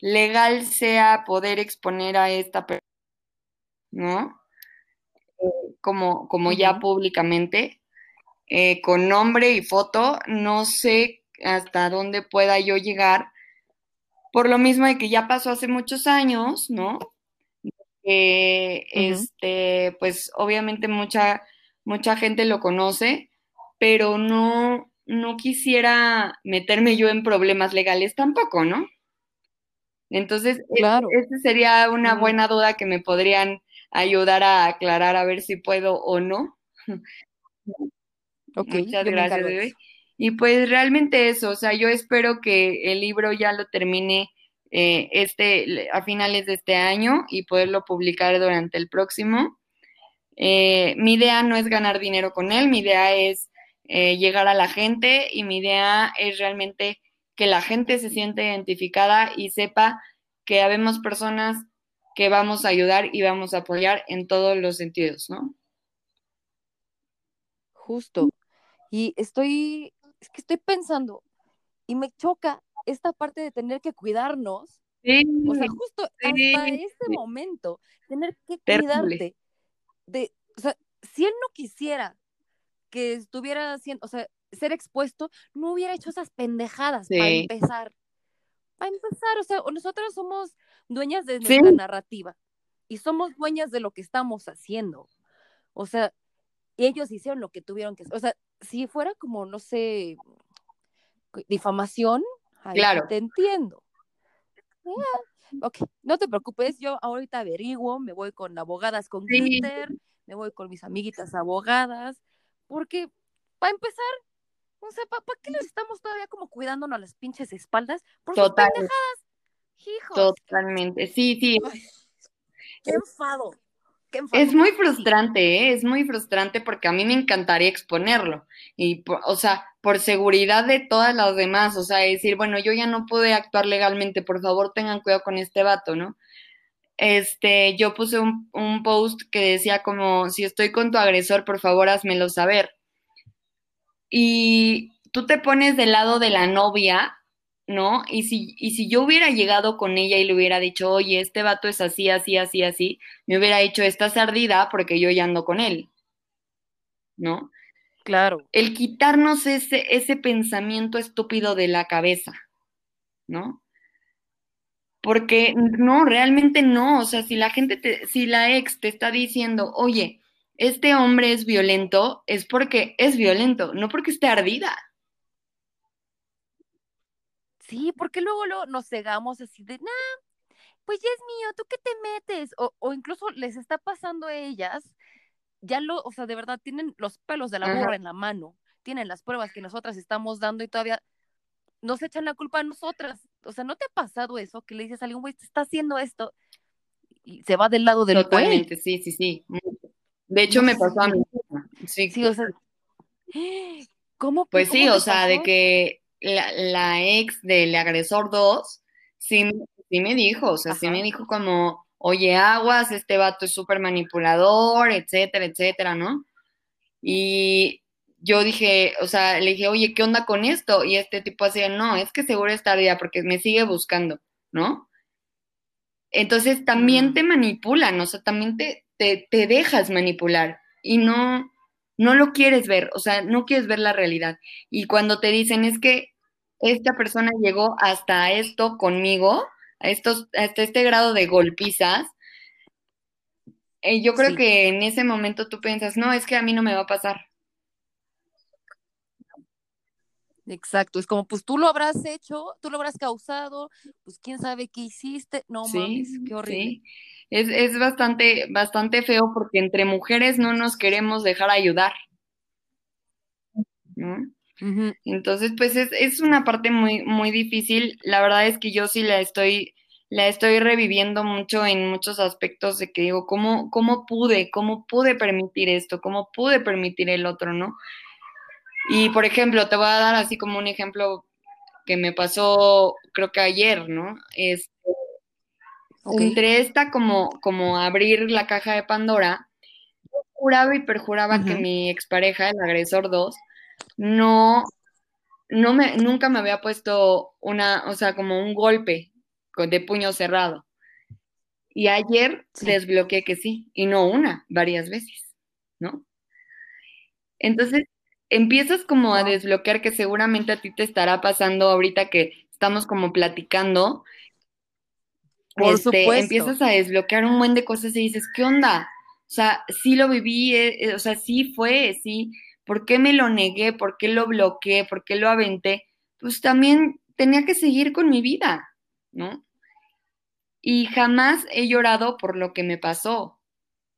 legal sea poder exponer a esta persona, ¿no? Eh, como, como ya públicamente, eh, con nombre y foto, no sé hasta dónde pueda yo llegar, por lo mismo de que ya pasó hace muchos años, ¿no? este, pues obviamente mucha, mucha gente lo conoce, pero no, no quisiera meterme yo en problemas legales tampoco, ¿no? Entonces, e, claro. esa sería una buena duda que me podrían ayudar a aclarar a ver si puedo o no. Muchas gracias, bebé. Y pues realmente eso, o sea, yo espero que el libro ya lo termine eh, este, a finales de este año y poderlo publicar durante el próximo. Eh, mi idea no es ganar dinero con él, mi idea es eh, llegar a la gente y mi idea es realmente que la gente se siente identificada y sepa que habemos personas que vamos a ayudar y vamos a apoyar en todos los sentidos, ¿no? Justo. Y estoy, es que estoy pensando y me choca esta parte de tener que cuidarnos. o sea, justo hasta este momento, tener que cuidarte de, o sea, si él no quisiera que estuviera haciendo, o sea, ser expuesto, no hubiera hecho esas pendejadas para empezar. Para empezar, o sea, nosotros somos dueñas de nuestra narrativa y somos dueñas de lo que estamos haciendo. O sea, ellos hicieron lo que tuvieron que hacer. O sea, si fuera como, no sé, difamación, claro. te entiendo. ok, no te preocupes, yo ahorita averiguo, me voy con abogadas con glitter, me voy con mis amiguitas abogadas, porque para empezar, o sea, ¿para qué les estamos todavía como cuidándonos las pinches espaldas? Por sus pendejadas. Hijos. Totalmente, sí, sí. qué enfado. Es muy frustrante, ¿eh? es muy frustrante porque a mí me encantaría exponerlo. Y, o sea, por seguridad de todas las demás, o sea, decir, bueno, yo ya no pude actuar legalmente, por favor tengan cuidado con este vato, ¿no? Este, yo puse un, un post que decía como, si estoy con tu agresor, por favor házmelo saber. Y tú te pones del lado de la novia ¿no? Y si, y si yo hubiera llegado con ella y le hubiera dicho, oye, este vato es así, así, así, así, me hubiera hecho esta sardida porque yo ya ando con él, ¿no? Claro. El quitarnos ese, ese pensamiento estúpido de la cabeza, ¿no? Porque no, realmente no, o sea, si la gente, te, si la ex te está diciendo, oye, este hombre es violento, es porque es violento, no porque esté ardida. Sí, porque luego, nos cegamos así de, nah, pues ya es mío, ¿tú qué te metes? O, incluso les está pasando a ellas, ya lo, o sea, de verdad tienen los pelos de la burra en la mano, tienen las pruebas que nosotras estamos dando y todavía nos echan la culpa a nosotras. O sea, ¿no te ha pasado eso? Que le dices a alguien, güey, te está haciendo esto y se va del lado del Totalmente, sí, sí, sí. De hecho, me pasó a mí. Sí. sí, o sea, ¿cómo? Pues sí, o sea, de que la, ex del agresor 2 sí, sí me dijo, o sea, sí me dijo como, oye, aguas, este vato es súper manipulador, etcétera, etcétera, ¿no? Y yo dije, o sea, le dije, oye, ¿qué onda con esto? Y este tipo decía, no, es que seguro está tardía porque me sigue buscando, ¿no? Entonces también mm. te manipulan, o sea, también te, te, te dejas manipular y no, no lo quieres ver, o sea, no quieres ver la realidad. Y cuando te dicen es que esta persona llegó hasta esto conmigo, a estos, hasta este grado de golpizas, eh, yo creo que en ese momento tú piensas, no, es que a mí no me va a pasar. Exacto, es como, pues tú lo habrás hecho, tú lo habrás causado, pues quién sabe qué hiciste, no mames, qué horrible. Es, es bastante, bastante feo porque entre mujeres no nos queremos dejar ayudar. ¿no? Entonces, pues es, es, una parte muy, muy difícil. La verdad es que yo sí la estoy, la estoy reviviendo mucho en muchos aspectos de que digo, ¿cómo, cómo pude? ¿Cómo pude permitir esto? ¿Cómo pude permitir el otro, no? Y por ejemplo, te voy a dar así como un ejemplo que me pasó, creo que ayer, ¿no? Este, Entre esta como, como abrir la caja de Pandora, juraba y perjuraba que mi expareja, el agresor 2, no, no me, nunca me había puesto una, o sea, como un golpe de puño cerrado. Y ayer desbloqueé que sí, y no una, varias veces, ¿no? Entonces, empiezas como a desbloquear que seguramente a ti te estará pasando ahorita que estamos como platicando. Por este, supuesto. Empiezas a desbloquear un buen de cosas y dices, ¿qué onda? O sea, sí lo viví, eh, eh, o sea, sí fue, sí. ¿Por qué me lo negué? ¿Por qué lo bloqueé? ¿Por qué lo aventé? Pues también tenía que seguir con mi vida, ¿no? Y jamás he llorado por lo que me pasó.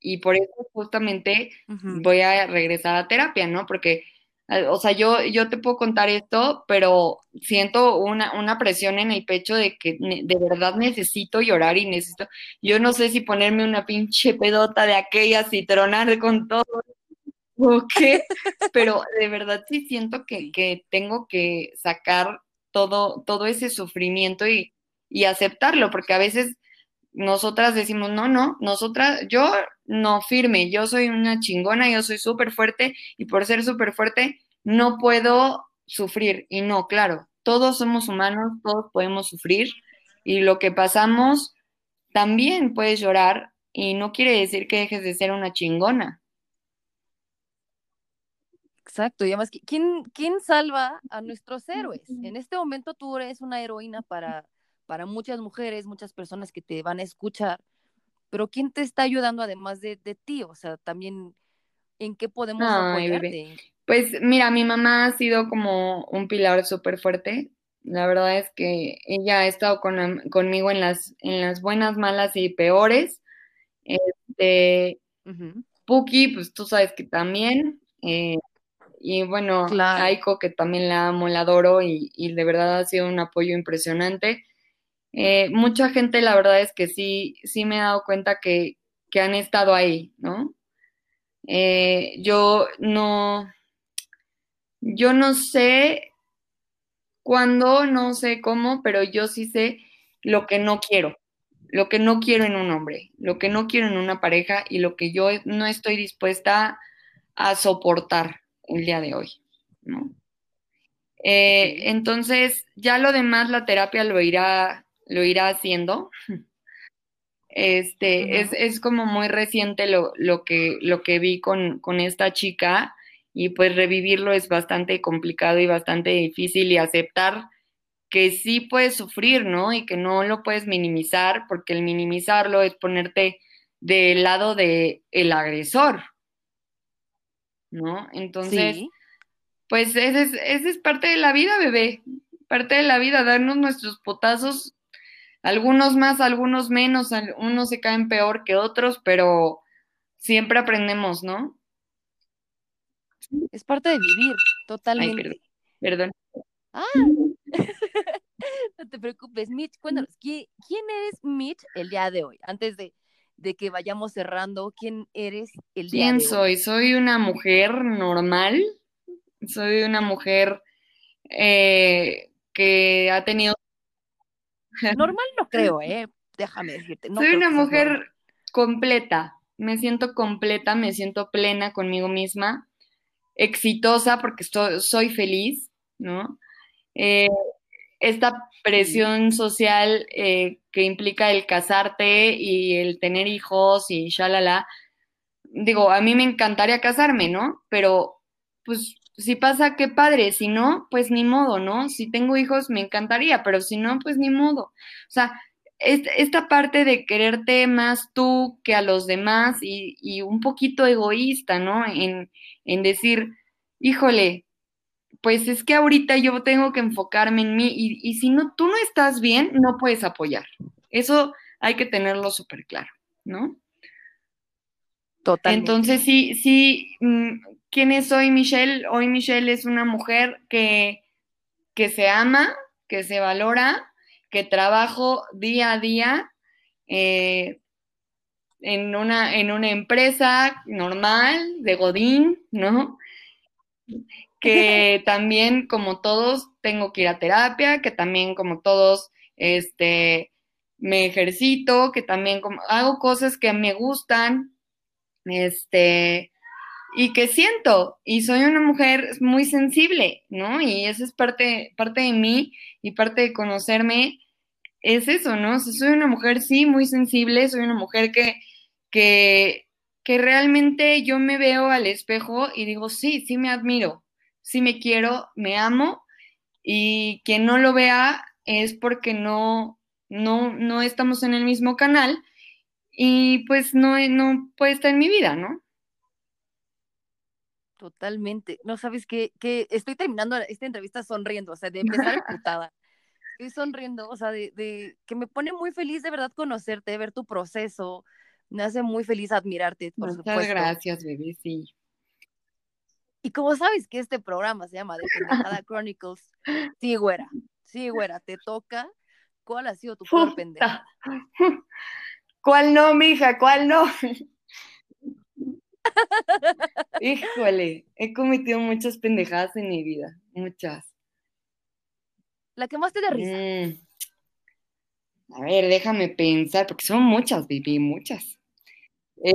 Y por eso justamente voy a regresar a terapia, ¿no? Porque, o sea, yo, yo te puedo contar esto, pero siento una, una presión en el pecho de que de verdad necesito llorar y necesito, yo no sé si ponerme una pinche pedota de aquellas y tronar con todo o qué, pero de verdad sí siento que, que tengo que sacar todo, todo ese sufrimiento y, y aceptarlo, porque a veces nosotras decimos, no, no, nosotras, yo no firme, yo soy una chingona, yo soy súper fuerte y por ser súper fuerte no puedo sufrir. Y no, claro, todos somos humanos, todos podemos sufrir y lo que pasamos también puedes llorar y no quiere decir que dejes de ser una chingona. Exacto, y además, ¿quién, ¿quién salva a nuestros héroes? En este momento tú eres una heroína para, para muchas mujeres, muchas personas que te van a escuchar, pero ¿quién te está ayudando además de, ti? O sea, también, ¿en qué podemos apoyarte? Pues mira, mi mamá ha sido como un pilar súper fuerte. La verdad es que ella ha estado conmigo en las, en las buenas, malas y peores. Este, Puki, pues tú sabes que también. Eh, y bueno, Aiko, que también la amo, la adoro y, de verdad ha sido un apoyo impresionante. Eh, mucha gente, la verdad es que sí, sí me he dado cuenta que, han estado ahí, ¿no? Eh, yo no, yo no sé cuándo, no sé cómo, pero yo sí sé lo que no quiero, lo que no quiero en un hombre, lo que no quiero en una pareja y lo que yo no estoy dispuesta a soportar el día de hoy, ¿no? Eh, entonces, ya lo demás, la terapia lo irá, lo irá haciendo. Este, es, como muy reciente lo, que, lo que vi con, con, esta chica y pues revivirlo es bastante complicado y bastante difícil y aceptar que sí puedes sufrir, ¿no? Y que no lo puedes minimizar, porque el minimizarlo es ponerte del lado del el agresor, ¿no? Entonces, pues esa es, es parte de la vida, bebé, parte de la vida, darnos nuestros potazos, algunos más, algunos menos, unos se caen peor que otros, pero siempre aprendemos, ¿no? Es parte de vivir, totalmente. Ay, perdón. Ah, no te preocupes, Mitch, cuéntanos, ¿quién, eres Mitch el día de hoy? Antes de, de que vayamos cerrando, ¿quién eres el día de hoy? ¿Quién soy? Soy una mujer normal, soy una mujer eh, que ha tenido... Normal no creo, ¿eh? Déjame decirte. soy una mujer completa, me siento completa, me siento plena conmigo misma, exitosa porque soy feliz, ¿no? Eh, esta presión social eh, que implica el casarte y el tener hijos y shalala, digo, a mí me encantaría casarme, ¿no? Pero, pues, si pasa, qué padre, si no, pues ni modo, ¿no? Si tengo hijos, me encantaría, pero si no, pues ni modo. O sea, esta parte de quererte más tú que a los demás y, un poquito egoísta, ¿no? En, en decir, híjole, pues es que ahorita yo tengo que enfocarme en mí y, si no, tú no estás bien, no puedes apoyar. Eso hay que tenerlo súper claro, ¿no? Totalmente. Entonces, sí, sí, mm, ¿quién es hoy Michelle? Hoy Michelle es una mujer que, que se ama, que se valora, que trabajo día a día eh, en, una, en una empresa normal, de Godín, ¿no? que también como todos tengo que ir a terapia, que también como todos este me ejercito, que también como, hago cosas que me gustan, este y que siento, y soy una mujer muy sensible, ¿no? Y eso es parte, parte de mí y parte de conocerme, es eso, ¿no? soy una mujer, sí, muy sensible, soy una mujer que, que, que realmente yo me veo al espejo y digo, sí, sí me admiro, sí me quiero, me amo, y quien no lo vea es porque no, no, no estamos en el mismo canal y pues no, no puede estar en mi vida, ¿no? Totalmente. No sabes que, que estoy terminando esta entrevista sonriendo, o sea, de empezar putada. Estoy sonriendo, o sea, de, de, que me pone muy feliz de verdad conocerte, ver tu proceso. Me hace muy feliz admirarte, por Muchas supuesto. gracias, bebé, sí. Y como sabes que este programa se llama De Pendejada Chronicles, sí, güera, sí, güera, te toca. ¿Cuál ha sido tu peor pendejada? ¿Cuál no, mija? ¿Cuál no? Híjole, he cometido muchas pendejadas en mi vida, muchas. La que más te da risa. Mm. A ver, déjame pensar, porque son muchas, baby, muchas. Eh,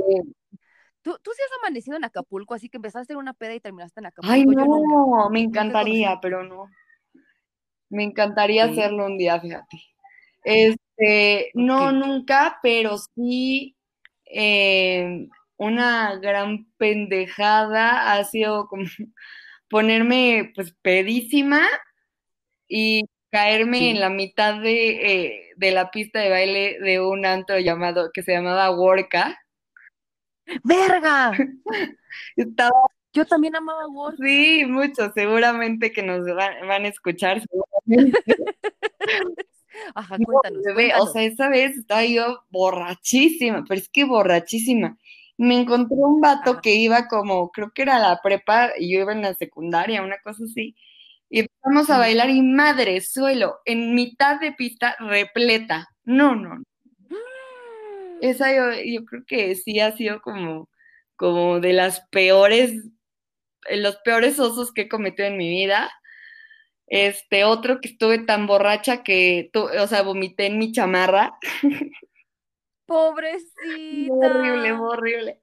¿Tú, tú sí has amanecido en Acapulco, así que empezaste en una peda y terminaste en Acapulco. Ay, no, me encantaría, pero no. Me encantaría hacerlo un día, fíjate. Este, no, nunca, pero sí eh, una gran pendejada ha sido como ponerme pues pedísima y caerme en la mitad de, eh, de, la pista de baile de un antro llamado que se llamaba Worka. ¡Verga! Yo también amaba Worka. Sí, mucho, seguramente que nos van, a escuchar. Ajá, cuéntanos, O sea, esa vez estaba yo borrachísima, pero es que borrachísima me encontré un vato que iba como, creo que era la prepa y yo iba en la secundaria, una cosa así. Y empezamos a bailar y madre, suelo, en mitad de pista repleta. No, no. no. Esa yo, yo creo que sí ha sido como, como de las peores, los peores osos que he cometido en mi vida. Este, otro que estuve tan borracha que, o sea, vomité en mi chamarra. Pobrecita. Horrible, horrible.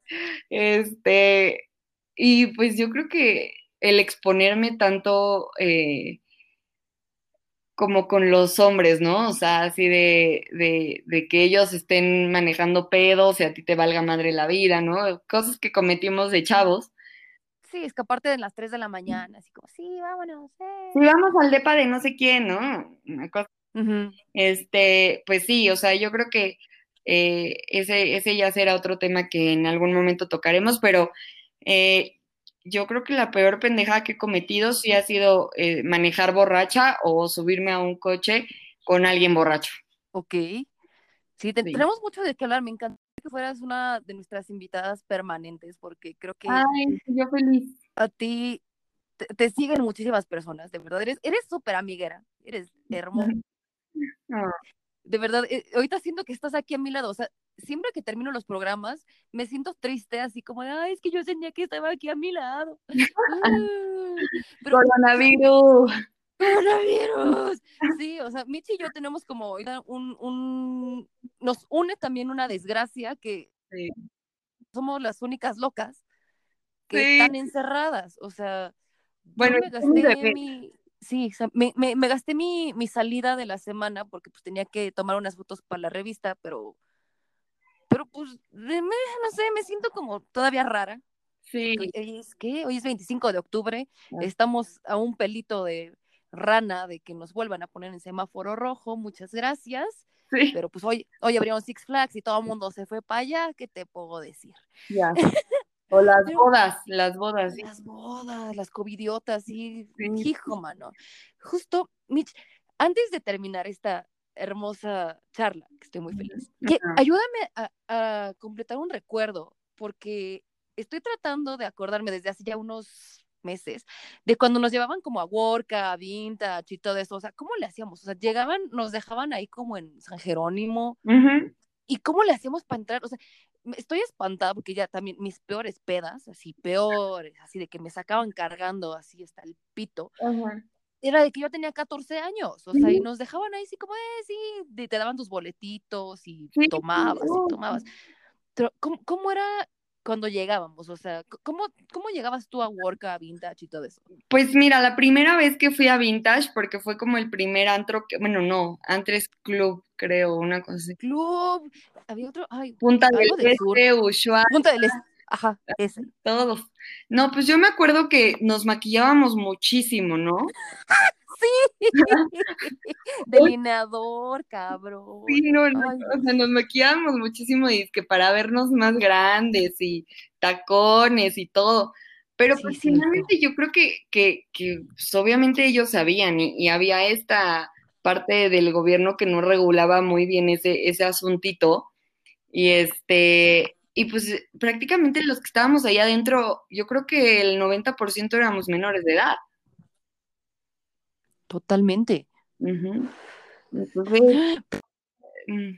Este, y pues yo creo que el exponerme tanto eh, como con los hombres, ¿no? O sea, así de, de, que ellos estén manejando pedos y a ti te valga madre la vida, ¿no? Cosas que cometimos de chavos. Sí, escaparte de las 3 de la mañana, así como, sí, vámonos. Eh". Sí, vamos al depa de no sé quién, ¿no? Una cosa. Este, pues sí, o sea, yo creo que eh, ese, ese ya será otro tema que en algún momento tocaremos, pero eh, yo creo que la peor pendeja que he cometido sí ha sido eh, manejar borracha o subirme a un coche con alguien borracho. Ok. Sí, tenemos mucho de qué hablar. Me encantaría que fueras una de nuestras invitadas permanentes, porque creo que. Ay, yo feliz. A ti te, siguen muchísimas personas, de verdad. Eres súper amiguera, eres hermosa. Ah de verdad, eh, ahorita siento que estás aquí a mi lado, o sea, siempre que termino los programas, me siento triste, así como de, ay, es que yo sentía que estaba aquí a mi lado. Coronavirus. Coronavirus. Sí, o sea, Michi y yo tenemos como un, un, nos une también una desgracia que somos las únicas locas que están encerradas, o sea, bueno, me gasté mi, sí, me, me, me gasté mi, mi, salida de la semana porque pues tenía que tomar unas fotos para la revista, pero, pero pues, me, no sé, me siento como todavía rara. Sí. Hoy es, ¿qué? Hoy es 25 de octubre, estamos a un pelito de rana de que nos vuelvan a poner en semáforo rojo, muchas gracias. Sí. Pero pues hoy, hoy abrieron Six Flags y todo el mundo se fue para allá, ¿qué te puedo decir? Ya. O las bodas, las bodas. Las bodas, las covidiotas, sí. Hijo, mano. Justo, Mitch, antes de terminar esta hermosa charla, que estoy muy feliz, ayúdame a, completar un recuerdo, porque estoy tratando de acordarme desde hace ya unos meses de cuando nos llevaban como a Worka, a Vintage y todo eso, o sea, ¿cómo le hacíamos? O sea, llegaban, nos dejaban ahí como en San Jerónimo, ¿y cómo le hacíamos para entrar? O sea, estoy espantada porque ya también mis peores pedas, así peores, así de que me sacaban cargando así hasta el pito, era de que yo tenía 14 años, o sea, y nos dejaban ahí así como, eh, sí, te daban tus boletitos y tomabas y tomabas. Pero, ¿cómo, era, cuando llegábamos? O sea, ¿cómo, ¿cómo llegabas tú a Work, a Vintage y todo eso? Pues mira, la primera vez que fui a Vintage, porque fue como el primer antro, que, bueno, no, Antres Club, creo, una cosa así. Club, había otro, ay, Punta del del. Este, Ushuaia, Punta del Este, ajá, ese. todos. No, pues yo me acuerdo que nos maquillábamos muchísimo, ¿no? Sí, delineador, cabrón. Sí, no, no, o sea, nos maquillábamos muchísimo y es que para vernos más grandes y tacones y todo. Pero Sí, pues finalmente yo creo que, que, que pues, obviamente ellos sabían y, y había esta parte del gobierno que no regulaba muy bien ese, ese asuntito. Y este, y pues prácticamente los que estábamos allá adentro, yo creo que el 90% éramos menores de edad. Totalmente. Entonces, mm,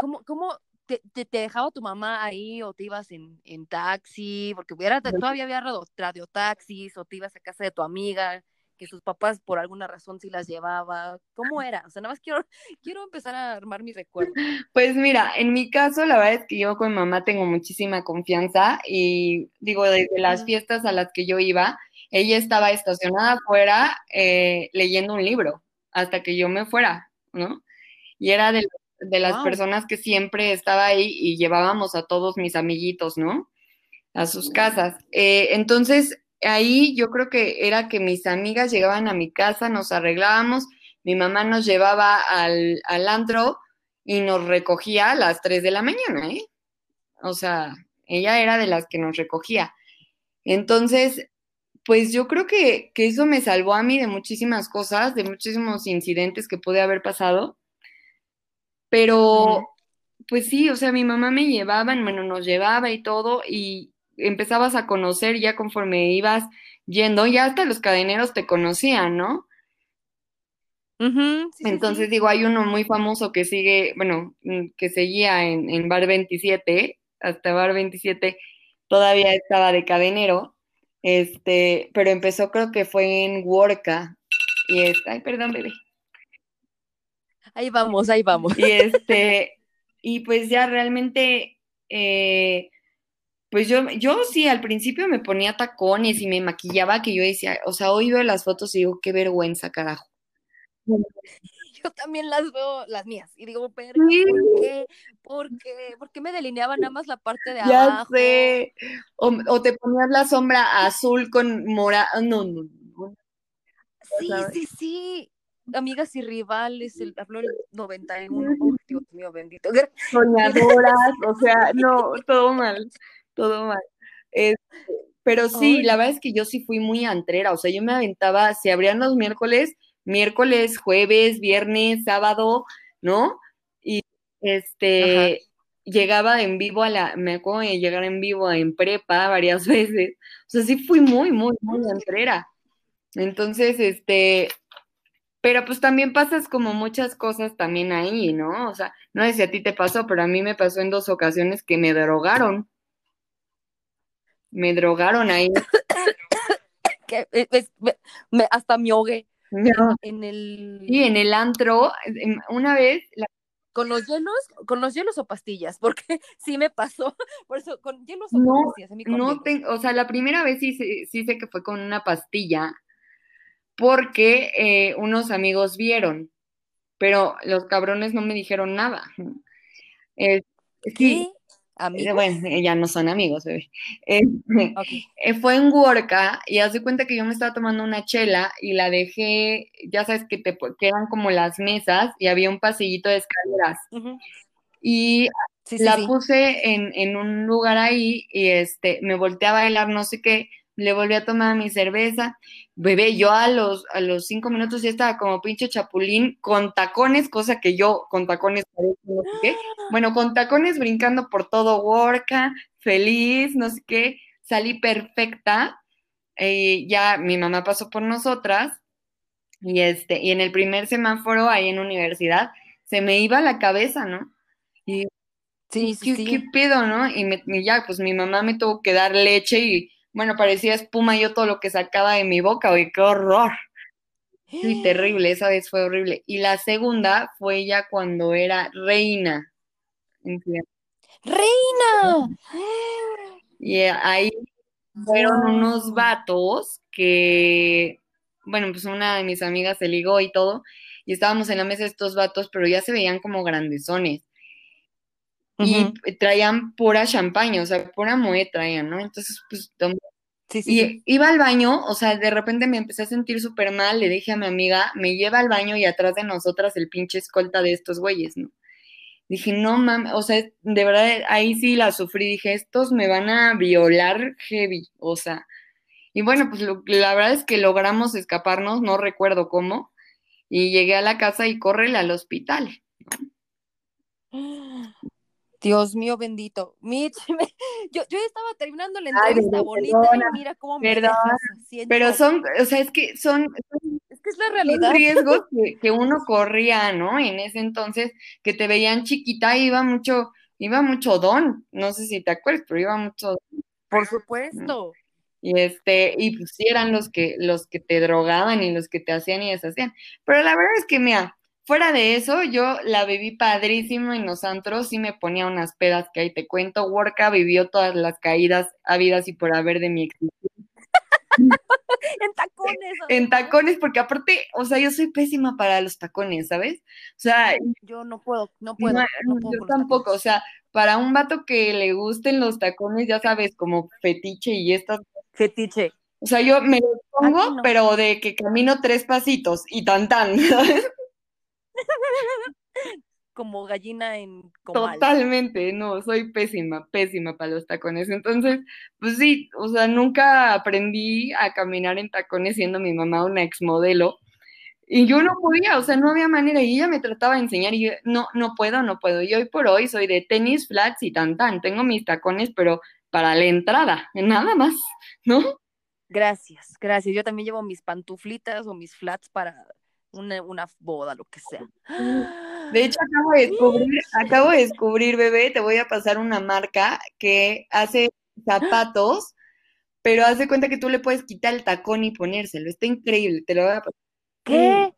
¿Cómo, cómo te, te, te dejaba tu mamá ahí o te ibas en, en taxi? Porque hubiera, todavía había radio, radiotaxis o te ibas a casa de tu amiga, que sus papás por alguna razón sí las llevaba. ¿Cómo era? O sea, nada más quiero, quiero empezar a armar mi recuerdo. Pues mira, en mi caso, la verdad es que yo con mi mamá tengo muchísima confianza y digo, desde las fiestas a las que yo iba, ella estaba estacionada afuera eh, leyendo un libro hasta que yo me fuera, ¿no? Y era de, de las Wow. personas que siempre estaba ahí y llevábamos a todos mis amiguitos, ¿no? A sus casas. Eh, entonces, ahí yo creo que era que mis amigas llegaban a mi casa, nos arreglábamos, mi mamá nos llevaba al, al antro y nos recogía a las 3 de la mañana, ¿eh? O sea, ella era de las que nos recogía. Entonces, pues yo creo que, que eso me salvó a mí de muchísimas cosas, de muchísimos incidentes que pude haber pasado. Pero, pues sí, o sea, mi mamá me llevaba, bueno, nos llevaba y todo, y empezabas a conocer ya conforme ibas yendo, ya hasta los cadeneros te conocían, ¿no? Sí, Entonces sí. digo, hay uno muy famoso que sigue, bueno, mm, que seguía en, en Bar 27, hasta Bar 27 todavía estaba de cadenero, este, pero empezó creo que fue en Worka, y es, ay, perdón, bebé. Ahí vamos, ahí vamos. Y este, y pues ya realmente, eh, pues yo, yo sí, al principio me ponía tacones y me maquillaba, que yo decía, o sea, hoy veo las fotos y digo, qué vergüenza, carajo. Yo también las veo, las mías, y digo, Sí. ¿por qué? ¿Por qué? ¿Por qué me delineaba nada más la parte de Ya abajo? sé. O, o te ponías la sombra azul con mora, no, no, no. Sí, sí, sí. Amigas y rivales, el, habló el 91. Oh, Dios mío, bendito. Soñadoras, o sea, no, todo mal, todo mal. Este, pero sí, Ay. la verdad es que yo sí fui muy antrera, o sea, yo me aventaba, se abrían los miércoles, miércoles, jueves, viernes, sábado, ¿no? Y este, llegaba en vivo a la, me acuerdo de llegar en vivo en prepa varias veces, o sea, sí fui muy, muy, muy antrera. Entonces, este, pero pues también pasas como muchas cosas también ahí, ¿no? O sea, no sé si a ti te pasó, pero a mí me pasó en dos ocasiones que me drogaron. Me drogaron ahí. que es- es- me- me- hasta me ahogué No. en el Y en el antro, una vez, la- con los hielos, con los hielos o pastillas, porque sí me pasó. Por eso, con hielos o No, pastillas, a mí con no tengo, o sea, la primera vez sí, sé- sí sé que fue con una pastilla, porque eh, unos amigos vieron, pero los cabrones no me dijeron nada. Eh, sí, ¿Amigos? Bueno, eh, ya no son amigos, bebé. Eh, fue en Worka y haz de cuenta que yo me estaba tomando una chela y la dejé, ya sabes que te quedan como las mesas y había un pasillito de escaleras y Sí, sí, la sí. puse en, en un lugar ahí y este, me volteé a bailar no sé qué, le volví a tomar mi cerveza, bebé, yo a los, a los cinco minutos ya estaba como pinche chapulín con tacones, cosa que yo con tacones no sé qué, bueno, con tacones brincando por todo Worka, feliz, no sé qué, salí perfecta, eh, ya mi mamá pasó por nosotras y este, y en el primer semáforo ahí en universidad se me iba la cabeza, ¿no? Y Sí, sí, ¿qué, sí. qué pedo, no? Y, me, y ya, pues mi mamá me tuvo que dar leche y, bueno, parecía espuma yo todo lo que sacaba de mi boca, oye, qué horror. Sí, terrible, esa vez fue horrible. Y la segunda fue ya cuando era reina. ¡Reina! Y ahí fueron unos vatos que, bueno, pues una de mis amigas se ligó y todo, y estábamos en la mesa de estos vatos, pero ya se veían como grandezones. Y traían pura champaña, o sea, pura moe traían, ¿no? Entonces, pues, sí, sí, y iba al baño, o sea, de repente me empecé a sentir súper mal, le dije a mi amiga, me lleva al baño y atrás de nosotras el pinche escolta de estos güeyes, ¿no? Dije, no mames, o sea, de verdad ahí sí la sufrí, dije, estos me van a violar heavy, o sea, y bueno, pues la verdad es que logramos escaparnos, no recuerdo cómo, y llegué a la casa y córrele al hospital. Dios mío bendito. Mitch, yo, yo estaba terminando la entrevista bonita y mira cómo me dejas Pero son, o sea, es que son, es que es la realidad. Son riesgos que, uno corría, ¿no? En ese entonces, que te veían chiquita, iba mucho, iba mucho don, no sé si te acuerdas, pero iba mucho Por supuesto. Y este, y pues eran los que, los que te drogaban y los que te hacían y deshacían. Pero la verdad es que, mira, Fuera de eso, yo la viví padrísimo en los antros, sí me ponía unas pedas que ahí te cuento. Worka vivió todas las caídas habidas y por haber de mi existencia. en tacones. En tacones, porque aparte, o sea, yo soy pésima para los tacones, ¿sabes? O sea, yo no puedo, no puedo. yo tampoco, o sea, para un vato que le gusten los tacones, ya sabes, como fetiche y estas. Fetiche. O sea, yo me los pongo, pero de que camino tres pasitos y tan tan, ¿sabes? Como gallina en Totalmente, no, soy pésima, pésima para los tacones. Entonces, pues sí, o sea, nunca aprendí a caminar en tacones siendo mi mamá una exmodelo. Y yo no podía, o sea, no había manera. Y ella me trataba de enseñar y yo, no, no puedo, no puedo. Y hoy por hoy soy de tenis, flats y tan tan. Tengo mis tacones, pero para la entrada, nada más, ¿no? Gracias, gracias. Yo también llevo mis pantuflitas o mis flats para una, una boda, lo que sea. De hecho, acabo de descubrir, acabo de descubrir, bebé, te voy a pasar una marca que hace zapatos, pero haz de cuenta que tú le puedes quitar el tacón y ponérselo. Está increíble, te lo voy a pasar. ¿Qué?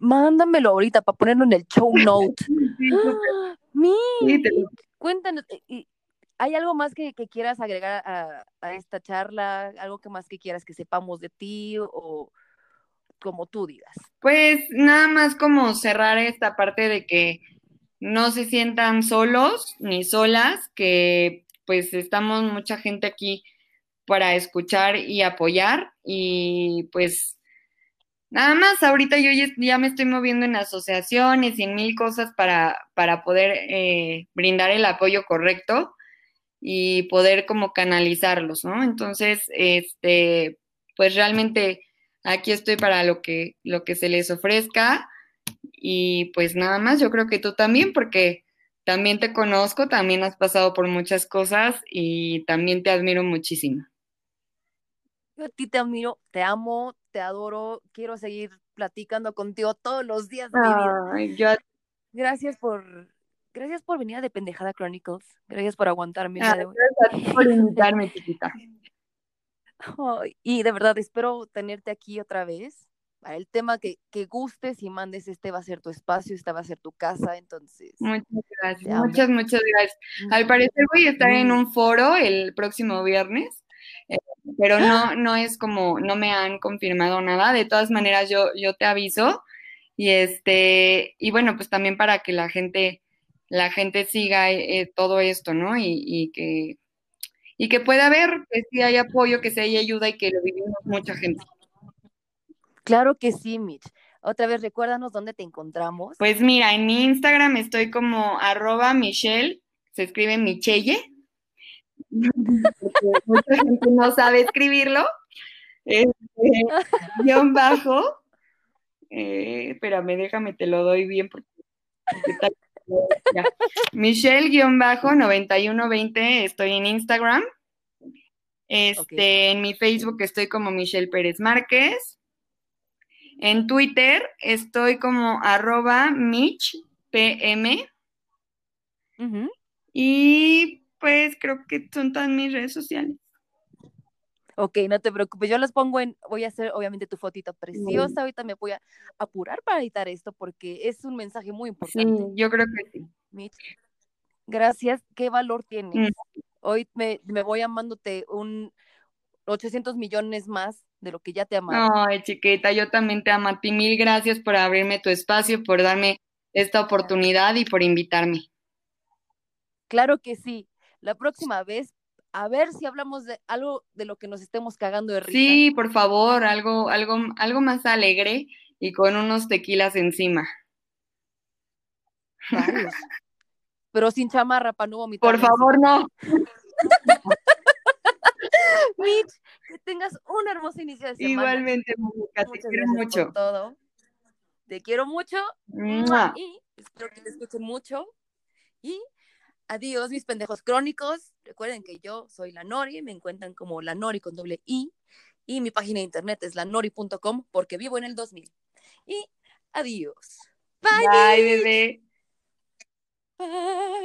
Mándamelo ahorita para ponerlo en el show note. Sí, Cuéntanos, ¿hay algo más que, quieras agregar a, a, esta charla? ¿Algo que más que quieras que sepamos de ti o, como tú digas. Pues nada más como cerrar esta parte de que no se sientan solos ni solas, que pues estamos mucha gente aquí para escuchar y apoyar y pues nada más, ahorita yo ya, me estoy moviendo en asociaciones y en mil cosas para, para poder eh, brindar el apoyo correcto y poder como canalizarlos, ¿no? Entonces, este, pues realmente aquí estoy para lo que, lo que se les ofrezca y pues nada más, yo creo que tú también, porque también te conozco, también has pasado por muchas cosas y también te admiro muchísimo. Yo a ti te admiro, te amo, te adoro, quiero seguir platicando contigo todos los días de mi vida. Gracias por, gracias por venir a de Pendejada Chronicles, gracias por aguantarme. gracias a ti por invitarme, chiquita y de verdad espero tenerte aquí otra vez. El tema que, que, gustes y mandes, este va a ser tu espacio, esta va a ser tu casa, entonces. Muchas gracias, muchas, muchas gracias. Al parecer voy a estar en un foro el próximo viernes, eh, pero no, no es como, no me han confirmado nada. De todas maneras, yo, yo te aviso. Y este, y bueno, pues también para que la gente, la gente siga eh, todo esto, ¿no? Y, y que y que pueda haber, que sí hay apoyo, que sí hay ayuda y que lo vivimos mucha gente. Claro que sí, Mitch. Otra vez, recuérdanos dónde te encontramos. Pues mira, en mi Instagram estoy como arroba Michelle, se escribe Michelle. mucha gente no sabe escribirlo. Este, guion bajo. Eh, espérame, déjame, te lo doy bien porque, Michelle-9120, estoy en Instagram. Este, En mi Facebook estoy como Michelle Pérez Márquez. En Twitter estoy como arroba MitchPM. Y pues creo que son todas mis redes sociales. Ok, no te preocupes, yo las pongo en, voy a hacer obviamente tu fotito preciosa, ahorita me voy a apurar para editar esto porque es un mensaje muy importante. Sí, yo creo que sí. Gracias, qué valor tienes. Mm. Hoy me, me voy amándote un 800 millones más de lo que ya te amaba. Ay, chiquita, yo también te amo a ti. Mil gracias por abrirme tu espacio, por darme esta oportunidad y por invitarme. Claro que sí. La próxima vez, a ver si hablamos de algo de lo que nos estemos cagando de risa. Sí, por favor, algo, algo, algo más alegre y con unos tequilas encima. Pero sin chamarra para no vomitar. Por favor, no. Mitch, que tengas un hermoso inicio de semana. Igualmente, Mónica, te quiero mucho. por todo. Te quiero mucho. Mua. Y espero que te escuchen mucho. Y adiós, mis pendejos crónicos. Recuerden que yo soy la Nori, me encuentran como la Nori con doble I. Y mi página de internet es lanori.com porque vivo en el 2000. Y adiós. Bye. Bye, bebé. Bye.